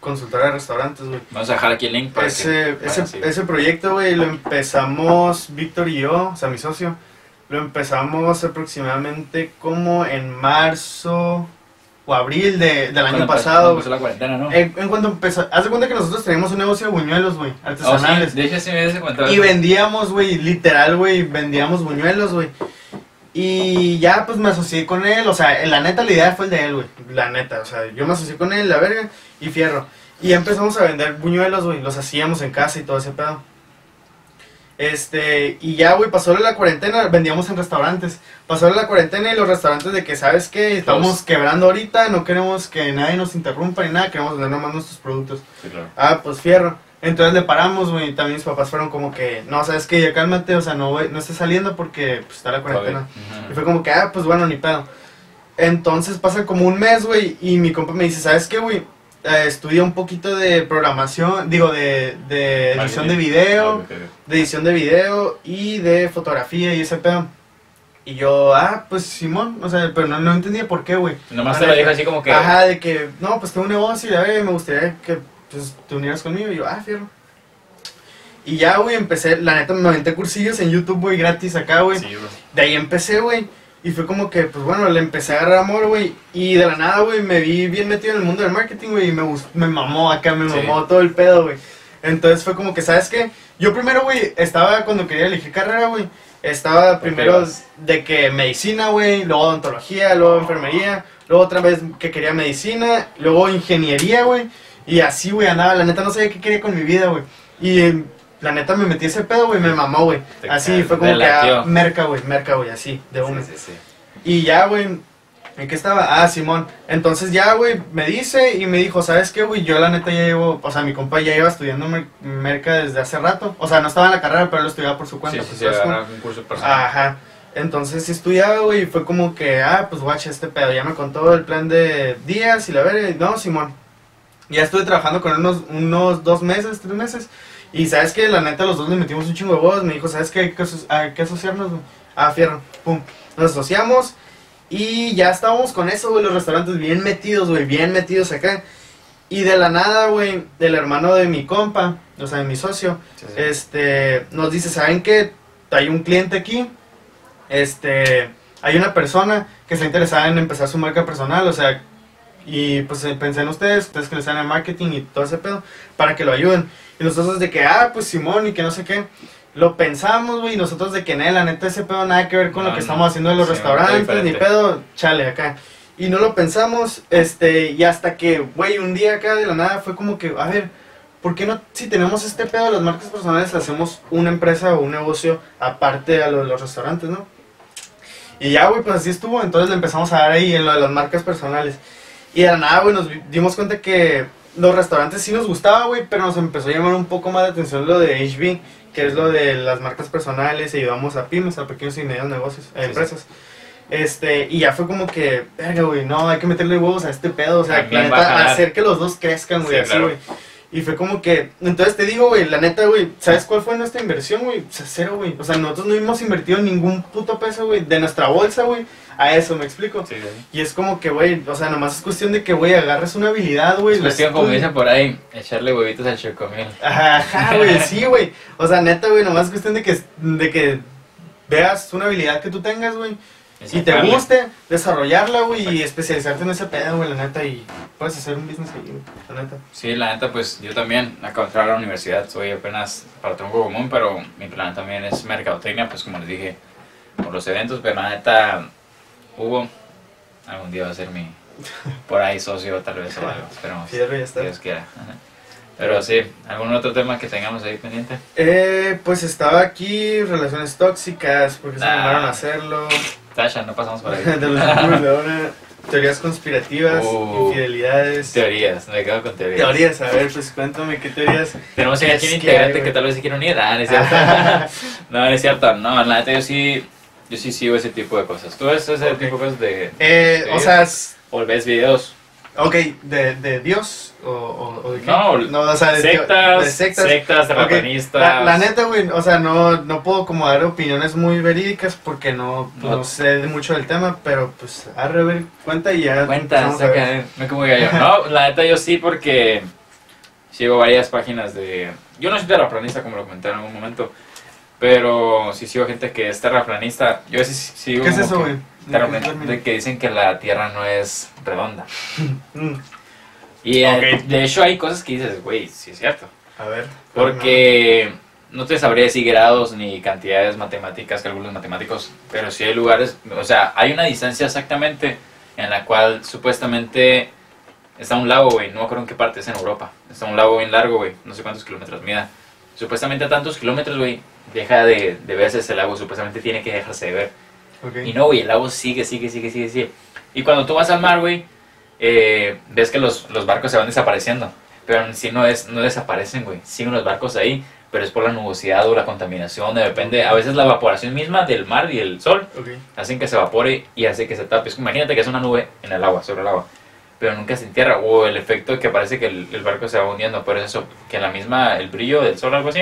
a consultar a restaurantes, güey. Vamos a dejar aquí el link para Ese, que ese, ese proyecto, güey, lo empezamos Víctor y yo, o sea, mi socio. Lo empezamos aproximadamente como en marzo o abril de- del año Cuando pasado. empezó la cuarentena, ¿no? En, en cuanto empezó, haz de cuenta que nosotros teníamos un negocio de buñuelos, güey, Oh, sí, artesanales. de hecho sí me y vendíamos, güey, literal, güey, vendíamos buñuelos, güey. Y ya, pues me asocié con él, o sea, la neta, la idea fue el de él, güey, la neta, o sea, yo me asocié con él, la verga, y fierro. Y empezamos a vender buñuelos, güey, los hacíamos en casa y todo ese pedo. Este, y ya, güey, pasó la cuarentena, vendíamos en restaurantes. Pasó la cuarentena y los restaurantes de que, ¿sabes qué? Estamos Todos. quebrando ahorita, no queremos que nadie nos interrumpa ni nada, queremos vender nomás nuestros productos. Sí, claro. Ah, pues fierro. Entonces le paramos, güey. y También mis papás fueron como que, no, sabes que ya cálmate, o sea, no, güey, no estés saliendo porque pues, está la cuarentena. Ujú. Y fue como que, ah, pues bueno, ni pedo. Entonces pasa como un mes, güey, y mi compa me dice, ¿sabes qué, güey? Eh, estudia un poquito de programación, digo, de, de edición de video, Ah, de edición de video y de fotografía y ese pedo. Y yo, ah, pues Simón, o sea, pero no, no entendía por qué, güey. Nomás te lo dijo así como que. Ajá, de que, no, pues tengo un negocio y a ver, me gustaría que pues, te unieras conmigo. Y yo, ah, fierro. Y ya, güey, empecé, la neta, me aventé cursillos en YouTube, güey, gratis acá, güey. Sí. De ahí empecé, güey. Y fue como que, pues bueno, le empecé a agarrar amor, güey. Y de la nada, güey, me vi bien metido en el mundo del marketing, güey. Y me, me mamó acá, me Sí. mamó todo el pedo, güey. Entonces fue como que, ¿sabes qué? Yo primero, güey, estaba cuando quería elegir carrera, güey. Estaba ¿Por qué primero de que medicina, güey. Luego odontología, luego enfermería. Luego otra vez que quería medicina. Luego ingeniería, güey. Y así, güey, andaba. La neta no sabía qué quería con mi vida, güey. Y eh, la neta me metí ese pedo, güey. Me mamó, güey. Así fue como que, ah, merca, güey, merca, güey, así, de una. Sí, sí, sí. Y ya, güey, ¿en qué estaba? Ah, Simón. Entonces ya, güey, me dice y me dijo, ¿sabes qué, güey? Yo la neta ya llevo, o sea, mi compa ya iba estudiando mer- merca desde hace rato. O sea, no estaba en la carrera, pero lo estudiaba por su cuenta. sí, pues, sí, un curso personal. Ajá. Entonces sí estudiaba, güey, y fue como que, ah, pues guacha, este pedo. Ya me contó el plan de días y la verga. No, Simón. Ya estuve trabajando con él unos, unos dos meses, tres meses. Y sabes que la neta los dos le metimos un chingo de huevos. Me dijo, ¿sabes qué? Hay que, aso- hay que asociarnos, güey. Ah, fierro. Pum. Nos asociamos. Y ya estábamos con eso, güey, los restaurantes bien metidos, güey, bien metidos acá. Y de la nada, güey, el hermano de mi compa, o sea, de mi socio, Sí, sí. este, nos dice, ¿saben qué? Hay un cliente aquí, este, hay una persona que está interesada en empezar su marca personal, o sea, y pues eh, pensé en ustedes, ustedes que les saben en marketing y todo ese pedo, para que lo ayuden. Y nosotros de que, ah, pues Simón y que no sé qué. Lo pensamos, güey, y nosotros de que, "Nel, la neta, ese pedo nada que ver con No, lo que no. estamos haciendo en los Sí, restaurantes, ni pedo, chale, acá. Y no lo pensamos, este, y hasta que, güey, un día acá de la nada fue como que, a ver, ¿por qué no, si tenemos este pedo de las marcas personales, hacemos una empresa o un negocio aparte a lo de los restaurantes, ¿no? Y ya, güey, pues así estuvo, entonces le empezamos a dar ahí en lo de las marcas personales. Y de la nada, güey, nos dimos cuenta que los restaurantes sí nos gustaba, güey, pero nos empezó a llamar un poco más de atención lo de HB, que es lo de las marcas personales, y ayudamos a pymes, a pequeños y medianos negocios, a Sí, empresas. Este, y ya fue como que, verga, güey, no, hay que meterle huevos a este pedo, o sea, la neta, hacer que los dos crezcan, güey, Sí, así, claro. Güey. Y fue como que, entonces te digo, güey, la neta, güey, ¿sabes cuál fue nuestra inversión, güey? O sea, cero, güey. O sea, nosotros no hemos invertido ningún puto peso, güey, de nuestra bolsa, güey, a eso, ¿me explico? Sí, sí. Y es como que, güey, o sea, nomás es cuestión de que, güey, agarres una habilidad, güey. Es cuestión, como dicen por ahí, echarle huevitos al chocomil. Ajá, ajá, güey, sí, güey. O sea, neta, güey, nomás es cuestión de que, de que veas una habilidad que tú tengas, güey. Y te guste, desarrollarla, güey, y especializarte en ese pedo, güey, la neta, y puedes hacer un business ahí, güey, la neta. Sí, la neta, pues yo también acabo de entrar a la universidad, soy apenas para tronco común, pero mi plan también es mercadotecnia, pues como les dije, por los eventos, pero la neta, Hugo, algún día va a ser mi, por ahí socio tal vez o algo, esperemos, Fierro, ya está. Dios quiera. Ajá. Pero sí, ¿algún otro tema que tengamos ahí pendiente? Eh, pues estaba aquí, relaciones tóxicas, porque se Ah. animaron a hacerlo. Tasha, no pasamos por ahí. de los de teorías conspirativas, Uh, infidelidades. Teorías, me quedo con teorías. Teorías, a ver, pues cuéntame qué teorías. Tenemos aquí un que, integrante güey. que tal vez se quiere unir. Ah, no es cierto. no, no es cierto. No, la neta yo sí, yo sí sigo ese tipo de cosas. ¿Tú ves ese Ok. tipo de cosas de... Eh, o sea, es- o ves videos? Ok, ¿de, de Dios? O, o, o de qué? No, o sea, de, sectas, de sectas. sectas. La, la neta, güey, o sea, no, no puedo como dar opiniones muy verídicas porque no, No. no sé mucho del tema, pero pues, arre, ver, cuenta y ya. Cuenta, a saca, no como que yo. No, la neta yo sí porque sigo varias páginas de... Yo no soy terraplanista como lo comenté en algún momento, pero sí sigo gente que es terraplanista. Yo sí sigo ¿Qué es eso, güey? Terraplan- de que dicen que la Tierra no es redonda. Mm, Y eh, Ok. de hecho hay cosas que dices, güey, sí es cierto. a ver. Porque no te sabría decir grados ni cantidades matemáticas, cálculos matemáticos, pero sí hay lugares, o sea, hay una distancia exactamente en la cual supuestamente está un lago, güey, no me acuerdo en qué parte es en Europa, está un lago bien largo, güey, no sé cuántos kilómetros mida. Supuestamente a tantos kilómetros, güey, deja de, de verse ese lago, supuestamente tiene que dejarse de ver. Ok. Y no, güey, el lago sigue, sigue, sigue, sigue, sigue. Y cuando tú vas al mar, güey, eh, ves que los, los barcos se van desapareciendo. Pero en sí no, es, no desaparecen, güey. Siguen los barcos ahí, pero es por la nubosidad o la contaminación. Depende, a veces la evaporación misma del mar y el sol Ok. hacen que se evapore y hace que se tape. Es como, imagínate que es una nube en el agua, sobre el agua. Pero nunca se entierra. O el efecto de que parece que el, el barco se va hundiendo. Por eso, que la misma, el brillo del sol, algo así.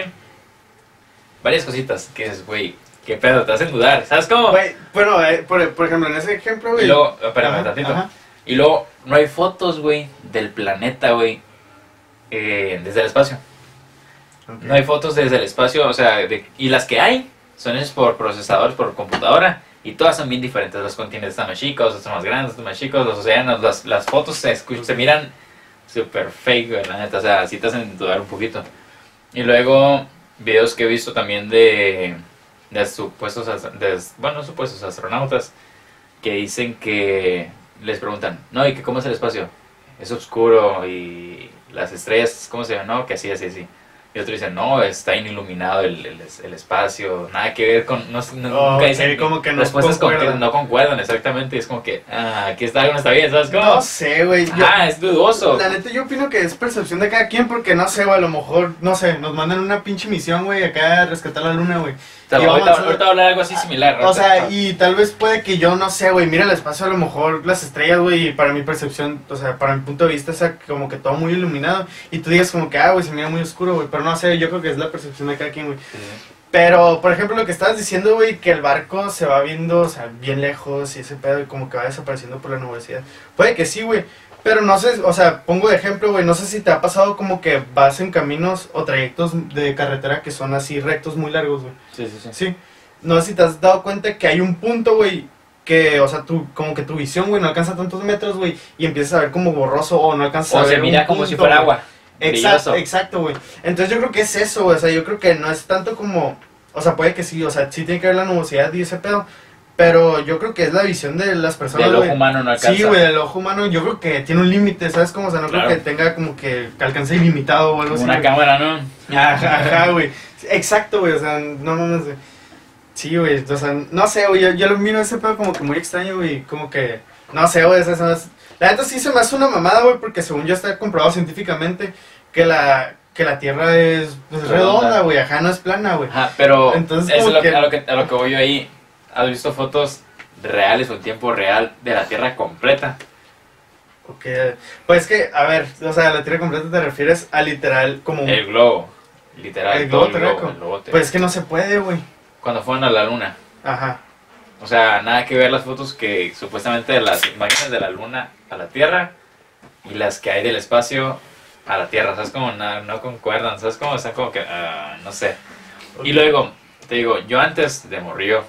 Varias cositas que dices, güey, qué pedo, te hacen dudar. ¿Sabes cómo? Güey, bueno, eh, por, por ejemplo, en ese ejemplo, Y güey. luego, espérame Ajá, tantito. ajá. Y luego, no hay fotos, güey, del planeta, güey, eh, desde el espacio. No hay fotos desde el espacio, o sea, de- y las que hay son hechas por procesadores, por computadora, y todas son bien diferentes. Los continentes están más chicos, otros más grandes, otros más chicos, los océanos, las, las fotos se, escu- se miran súper fake, güey, la neta, o sea, sí te hacen dudar un poquito. Y luego, videos que he visto también de, de supuestos, de- bueno, supuestos astronautas, que dicen que les preguntan, no, ¿y que cómo es el espacio? Es oscuro y las estrellas, ¿cómo se ven? No, que así, así, así. Y otro dice, no, está iluminado el, el, el espacio, nada que ver con... No, no- nunca dicen como que no respuestas con- concuerdan. no concuerdan, exactamente. Es como que, ah, aquí está algo no está bien, ¿sabes cómo? No sé, güey. ah, es dudoso. La neta, yo opino que es percepción de cada quien porque no sé, güey, a lo mejor, no sé, nos mandan una pinche misión, güey, acá a rescatar la luna, güey. O ahorita, a ahorita hablar algo así similar. O sea, y tal vez puede que yo no sé, güey, mira el espacio, a lo mejor las estrellas, güey, y para mi percepción, o sea, para mi punto de vista, es como que todo muy iluminado. Y tú digas como que, ah, güey, se mira muy oscuro, güey, pero no sé, yo creo que es la percepción de cada quien, güey. Sí. Pero, por ejemplo, lo que estabas diciendo, güey, que el barco se va viendo, o sea, bien lejos y ese pedo, y como que va desapareciendo por la nubosidad. Puede que sí, güey, Pero no sé, o sea, pongo de ejemplo, güey, no sé si te ha pasado como que vas en caminos o trayectos de carretera que son así rectos muy largos, güey. Sí, sí, sí. Sí. No sé si te has dado cuenta que hay un punto, güey, que, o sea, tu, como que tu visión, güey, no alcanza tantos metros, güey, y empiezas a ver como borroso o no alcanzas a O ver se mira un como si fuera güey. agua. Exacto, exacto, güey. Entonces yo creo que es eso, güey. O sea, yo creo que no es tanto como. O sea, puede que sí, o sea, sí tiene que ver la nubosidad y ese pedo. Pero yo creo que es la visión de las personas, Del ojo humano no alcanza. Sí, güey, el ojo humano yo creo que tiene un límite, ¿sabes cómo? O sea, no Claro. creo que tenga como que, alcance ilimitado o algo así. Una cámara, ¿no? Ajá, ajá, güey. Exacto, güey, o sea, no mames, güey. Sí, güey, o sea, no sé, güey, yo, yo lo miro ese pedo como que muy extraño, güey, como que, no sé, güey, me hace- la neta sí se me hace una mamada, güey, porque según ya está comprobado científicamente que la, que la Tierra es, pues, Redonda. güey, ajá, no es plana, güey. Ajá, pero Entonces, eso lo que, que- a, lo que, a lo que voy yo ahí. ¿Has visto fotos reales o en tiempo real de la Tierra completa? Ok, pues que, a ver, o sea, la Tierra completa te refieres a literal como un... El globo. Literal, El todo globo el globo. el globo. Pues es que no se puede, güey. Cuando fueron a la luna. Ajá. O sea, nada que ver las fotos que supuestamente de las imágenes de la luna a la Tierra y las que hay del espacio a la Tierra. ¿Sabes cómo? No, no concuerdan. ¿Sabes cómo? Están como que, ah, no sé. Y luego, te digo, yo antes de Morrillo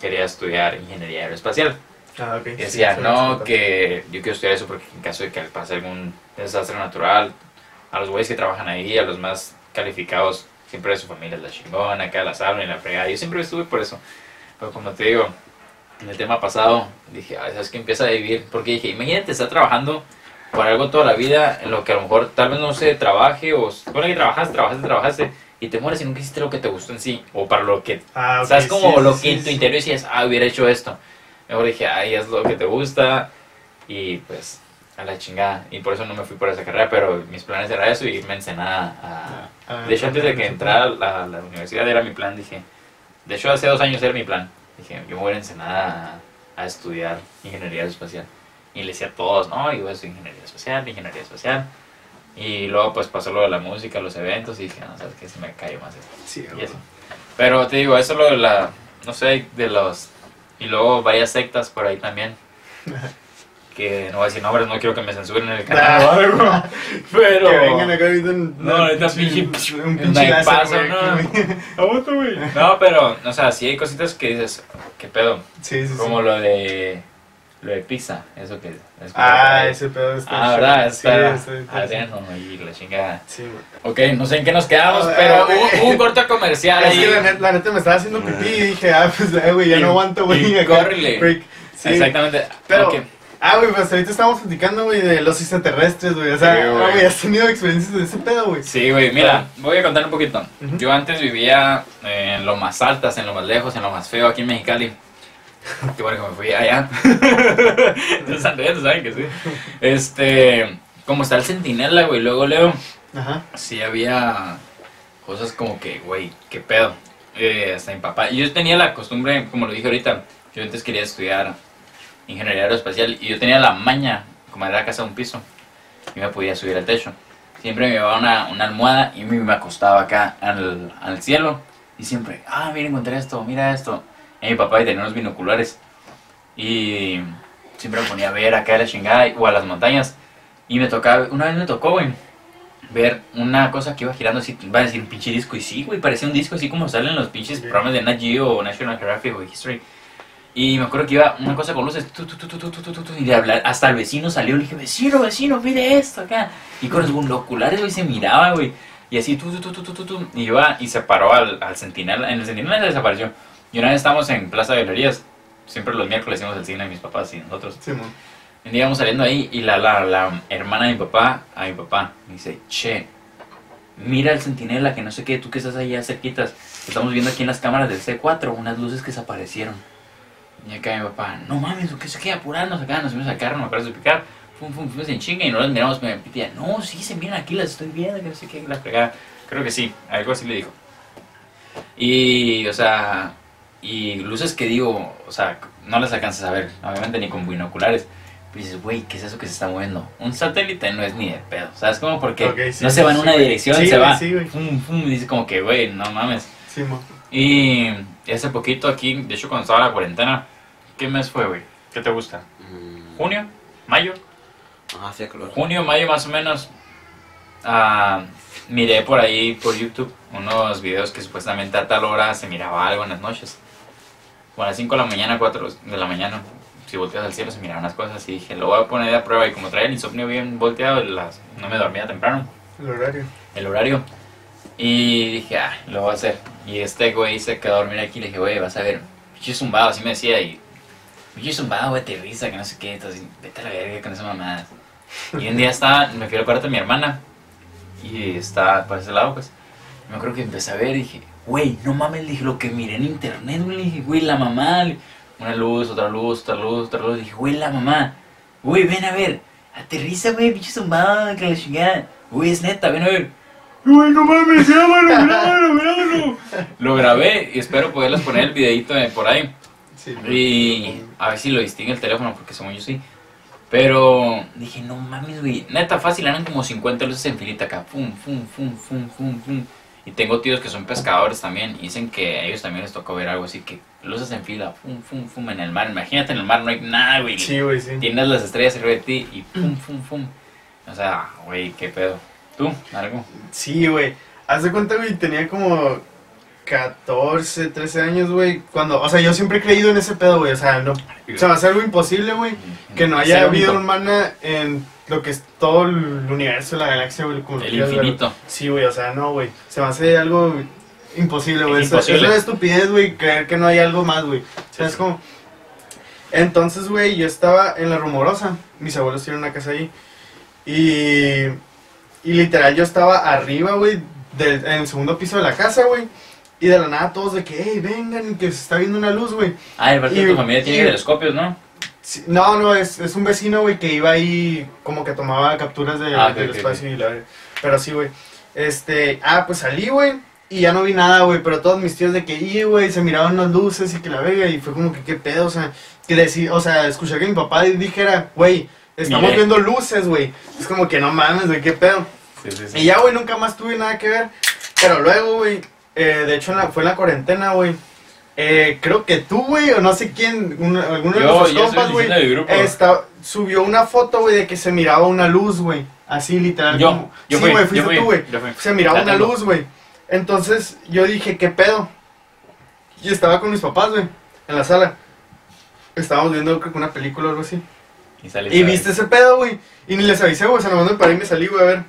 quería estudiar ingeniería aeroespacial. Ah, ok. Y sí, decía, sí, no, que yo quiero estudiar eso porque en caso de que pase algún desastre natural, a los güeyes que trabajan ahí, a los más calificados, siempre de su familia es la chingona, acá la salvan y la fregada. Yo siempre estuve por eso. Pero como te digo, en el tema pasado, dije, ay, ¿sabes qué? Empieza a vivir. Porque dije, imagínate estar trabajando por algo toda la vida en lo que a lo mejor tal vez no se trabaje o supone que trabajaste, trabajaste, trabajaste y te mueres y nunca hiciste lo que te gustó en sí o para lo que Ah, ok, ¿Sabes? Como sí, lo sí, que en tu interior decías, ah, hubiera hecho esto. Mejor dije, ay, es lo que te gusta. Y pues, a la chingada. Y por eso no me fui por esa carrera, pero mis planes era eso y irme a Ensenada. a- Ah, De hecho, antes de que entrara a la, la universidad era mi plan, dije. De hecho, hace dos años era mi plan. Dije, yo me voy a Ensenada a, a estudiar ingeniería espacial. Y le decía a todos, no, yo voy a estudiar ingeniería espacial, ingeniería espacial. Y luego, pues pasó lo de la música, los eventos, y dije, no, sabes que se me cayó más esto. Sí, Y eso. Pero te digo, eso lo de la, no sé, de los, y luego varias sectas por ahí también. Que no voy a decir nombres, no quiero que me censuren en el canal o algo. Pero... Que vengan acá ahorita No, ahorita pinche- un pinche güey, ¿no? No, pero, o sea, sí hay cositas que dices, ¿qué pedo? Sí, sí, sí. Como lo de, lo de pizza, eso que... es Ah, que- ese pedo está Ah, ¿verdad? Está Sí, adeno y la chingada. Sí, güey. Ok, no sé en qué nos quedamos, Ah, pero güey. hubo un corto comercial Es ahí. que la neta, la neta me estaba haciendo pipí y dije, ah, pues, eh, güey, ya Y- no aguanto, güey. córrele. Sí. Exactamente. Pero- Ok. Ah, güey, pues ahorita estábamos platicando, güey, de los extraterrestres, güey. O sea, Sí, ah, güey. güey, has tenido experiencias de ese pedo, güey. Sí, güey, mira, voy a contar un poquito. Ujú. Yo antes vivía en lo más altas, en lo más lejos, en lo más feo aquí en Mexicali. Qué bueno que me fui allá. Entonces, Andrés, ¿saben que sí? Este, como está el centinela, güey, luego leo, Ajá. sí había cosas como que, güey, qué pedo. Eh, hasta mi papá. Y yo tenía la costumbre, como lo dije ahorita, yo antes quería estudiar ingeniería aeroespacial y yo tenía la maña, como era casa de un piso, y me podía subir al techo. Siempre me llevaba una, una almohada y me acostaba acá al, al cielo. Y siempre, ah, mira, encontré esto, mira esto mi papá y tenía unos binoculares. Y siempre me ponía a ver acá a la chingada o a las montañas. Y me tocaba, una vez me tocó, güey, ver una cosa que iba girando así, va a decir un pinche disco. Y sí, güey, parecía un disco así como salen los pinches programas de Nat Geo o National Geographic o History. Y me acuerdo que iba una cosa con luces, tu, tu, tu, y de hablar, hasta el vecino salió, le dije, vecino, vecino, mire esto acá. Y con los binoculares, güey, se miraba, güey. Y así, tu, tu, tu, tu, tu, y iba y se paró al, al sentinela, en el sentinela se desapareció. Y una vez estábamos en Plaza de Galerías, siempre los miércoles íbamos al cine, mis papás y nosotros. Sí. Un día íbamos saliendo ahí y la, la, la hermana de mi papá, a mi papá, me dice, che, mira el centinela, que no sé qué, tú que estás allá cerquitas, estamos viendo aquí en las cámaras del C4 unas luces que desaparecieron. Y acá mi papá, no mames, ¿qué se queda apurarnos acá? Nos fuimos al carro, me acuerdo de picar, fum, fum, fuimos en chinga y no las miramos, me pitía, no, sí, se miran aquí, las estoy viendo, que no sé qué, la fregada. Creo que sí, algo así le dijo. Y, o sea, y luces que digo, o sea, no las alcanzas a ver, obviamente ni con binoculares. Pero dices, güey, ¿qué es eso que se está moviendo? Un satélite no es ni de pedo, ¿sabes? Como porque Ok, sí, no se va en sí, una dirección, Sí, se va, sí, fum, fum, y dices como que, güey, no mames. Sí. Y hace poquito aquí, de hecho cuando estaba la cuarentena, ¿qué mes fue, güey? ¿Qué te gusta? Mm, ¿Junio? ¿Mayo? Ah, hacía calor. junio, mayo más o menos, ah, miré por ahí, por YouTube, unos videos que supuestamente a tal hora se miraba algo en las noches. Como a las 5 de la mañana, 4 de la mañana, si volteas al cielo se miraban las cosas y dije, lo voy a poner a prueba y como traía el insomnio bien volteado, las, no me dormía temprano, El horario. el horario. Y dije, ah, lo voy a hacer. Y este güey se quedó a dormir aquí. Le dije, güey, vas a ver, pinche zumbado, así me decía. Y, pinche zumbado, güey, te risa, que no sé qué. Entonces, vete a la verga con esa mamada. Y un día estaba, me fui al cuarto de mi hermana. Y estaba por ese lado, pues. Me acuerdo que empecé a ver y dije, güey, no mames, dije, lo que miré en internet, güey. Dije, güey, la mamá. Una luz, otra luz, otra luz, otra luz. dije, güey, la mamá. Güey, ven a ver. Aterriza, güey, pinche zumbado, que la chingada. Güey, es neta, ven a ver. Güey, no mames, grábalo, grábalo, grábalo. Lo grabé y espero poderles poner el videito de por ahí. Sí, Y a ver si lo distingue el teléfono, porque según yo sí. Pero dije, no mames, güey. Neta, fácil, eran como 50 luces en filita acá. Fum, fum, fum, fum, fum, fum. Y tengo tíos que son pescadores también. Y dicen que a ellos también les tocó ver algo así, que luces en fila, fum, fum, fum, en el mar. Imagínate en el mar, no hay nada, güey. Sí, güey, sí. Tienes las estrellas arriba de ti y fum, fum, fum. O sea, güey, qué pedo. ¿Tú? ¿Algo? Sí, güey. Haz de cuenta, güey, tenía como 14, 13 años, güey. Cuando, o sea, yo siempre he creído en ese pedo, güey. O sea, no, se va a hacer algo imposible, güey. Que no haya Ser habido humana en lo que es todo el universo, la galaxia, güey. Como El quieras infinito. Sí, güey, o sea, no, güey. Se va a hacer algo imposible, güey. Es, es Imposible. una estupidez, güey, creer que no hay algo más, güey. O sea, Sí, es sí. como... Entonces, güey, yo estaba en la rumorosa. Mis abuelos tienen una casa ahí. Y... Y literal, yo estaba arriba, güey, del- en el segundo piso de la casa, güey. Y de la nada todos de que, hey, vengan, que se está viendo una luz, güey. Ah, el partido de tu familia tiene y- telescopios, ¿no? Sí, no, no, es, es un vecino, güey, que iba ahí como que tomaba capturas de, Ah, del espacio y la Pero sí, güey. Este, ah, pues salí, güey, y ya no vi nada, güey, pero todos mis tíos de que, y, güey, se miraban unas luces y que la vega, y fue como que, qué pedo, o sea, que decir, o sea, escuché que mi papá dijera, güey, estamos viendo luces, güey. Es como que no mames, güey, qué pedo. Sí, sí, Y ya, güey, nunca más tuve nada que ver. Pero luego, güey, eh, de hecho en la- fue en la cuarentena, güey. Eh, creo que tú, güey, o no sé quién, alguno de Yo, nuestros yo soy compas, güey, subió una foto, güey, de que se miraba una luz, güey. Así, literal. Yo, como- yo sí, güey, fuiste fui, tú, güey. Se miraba una luz, güey. Entonces yo dije, ¿qué pedo? Y estaba con mis papás, güey, en la sala. Estábamos viendo, creo que una película o algo así. Y, saliste Y viste ese pedo, güey. Y ni les avisé, güey. O sea, nomás me paré y me salí, güey, a ver.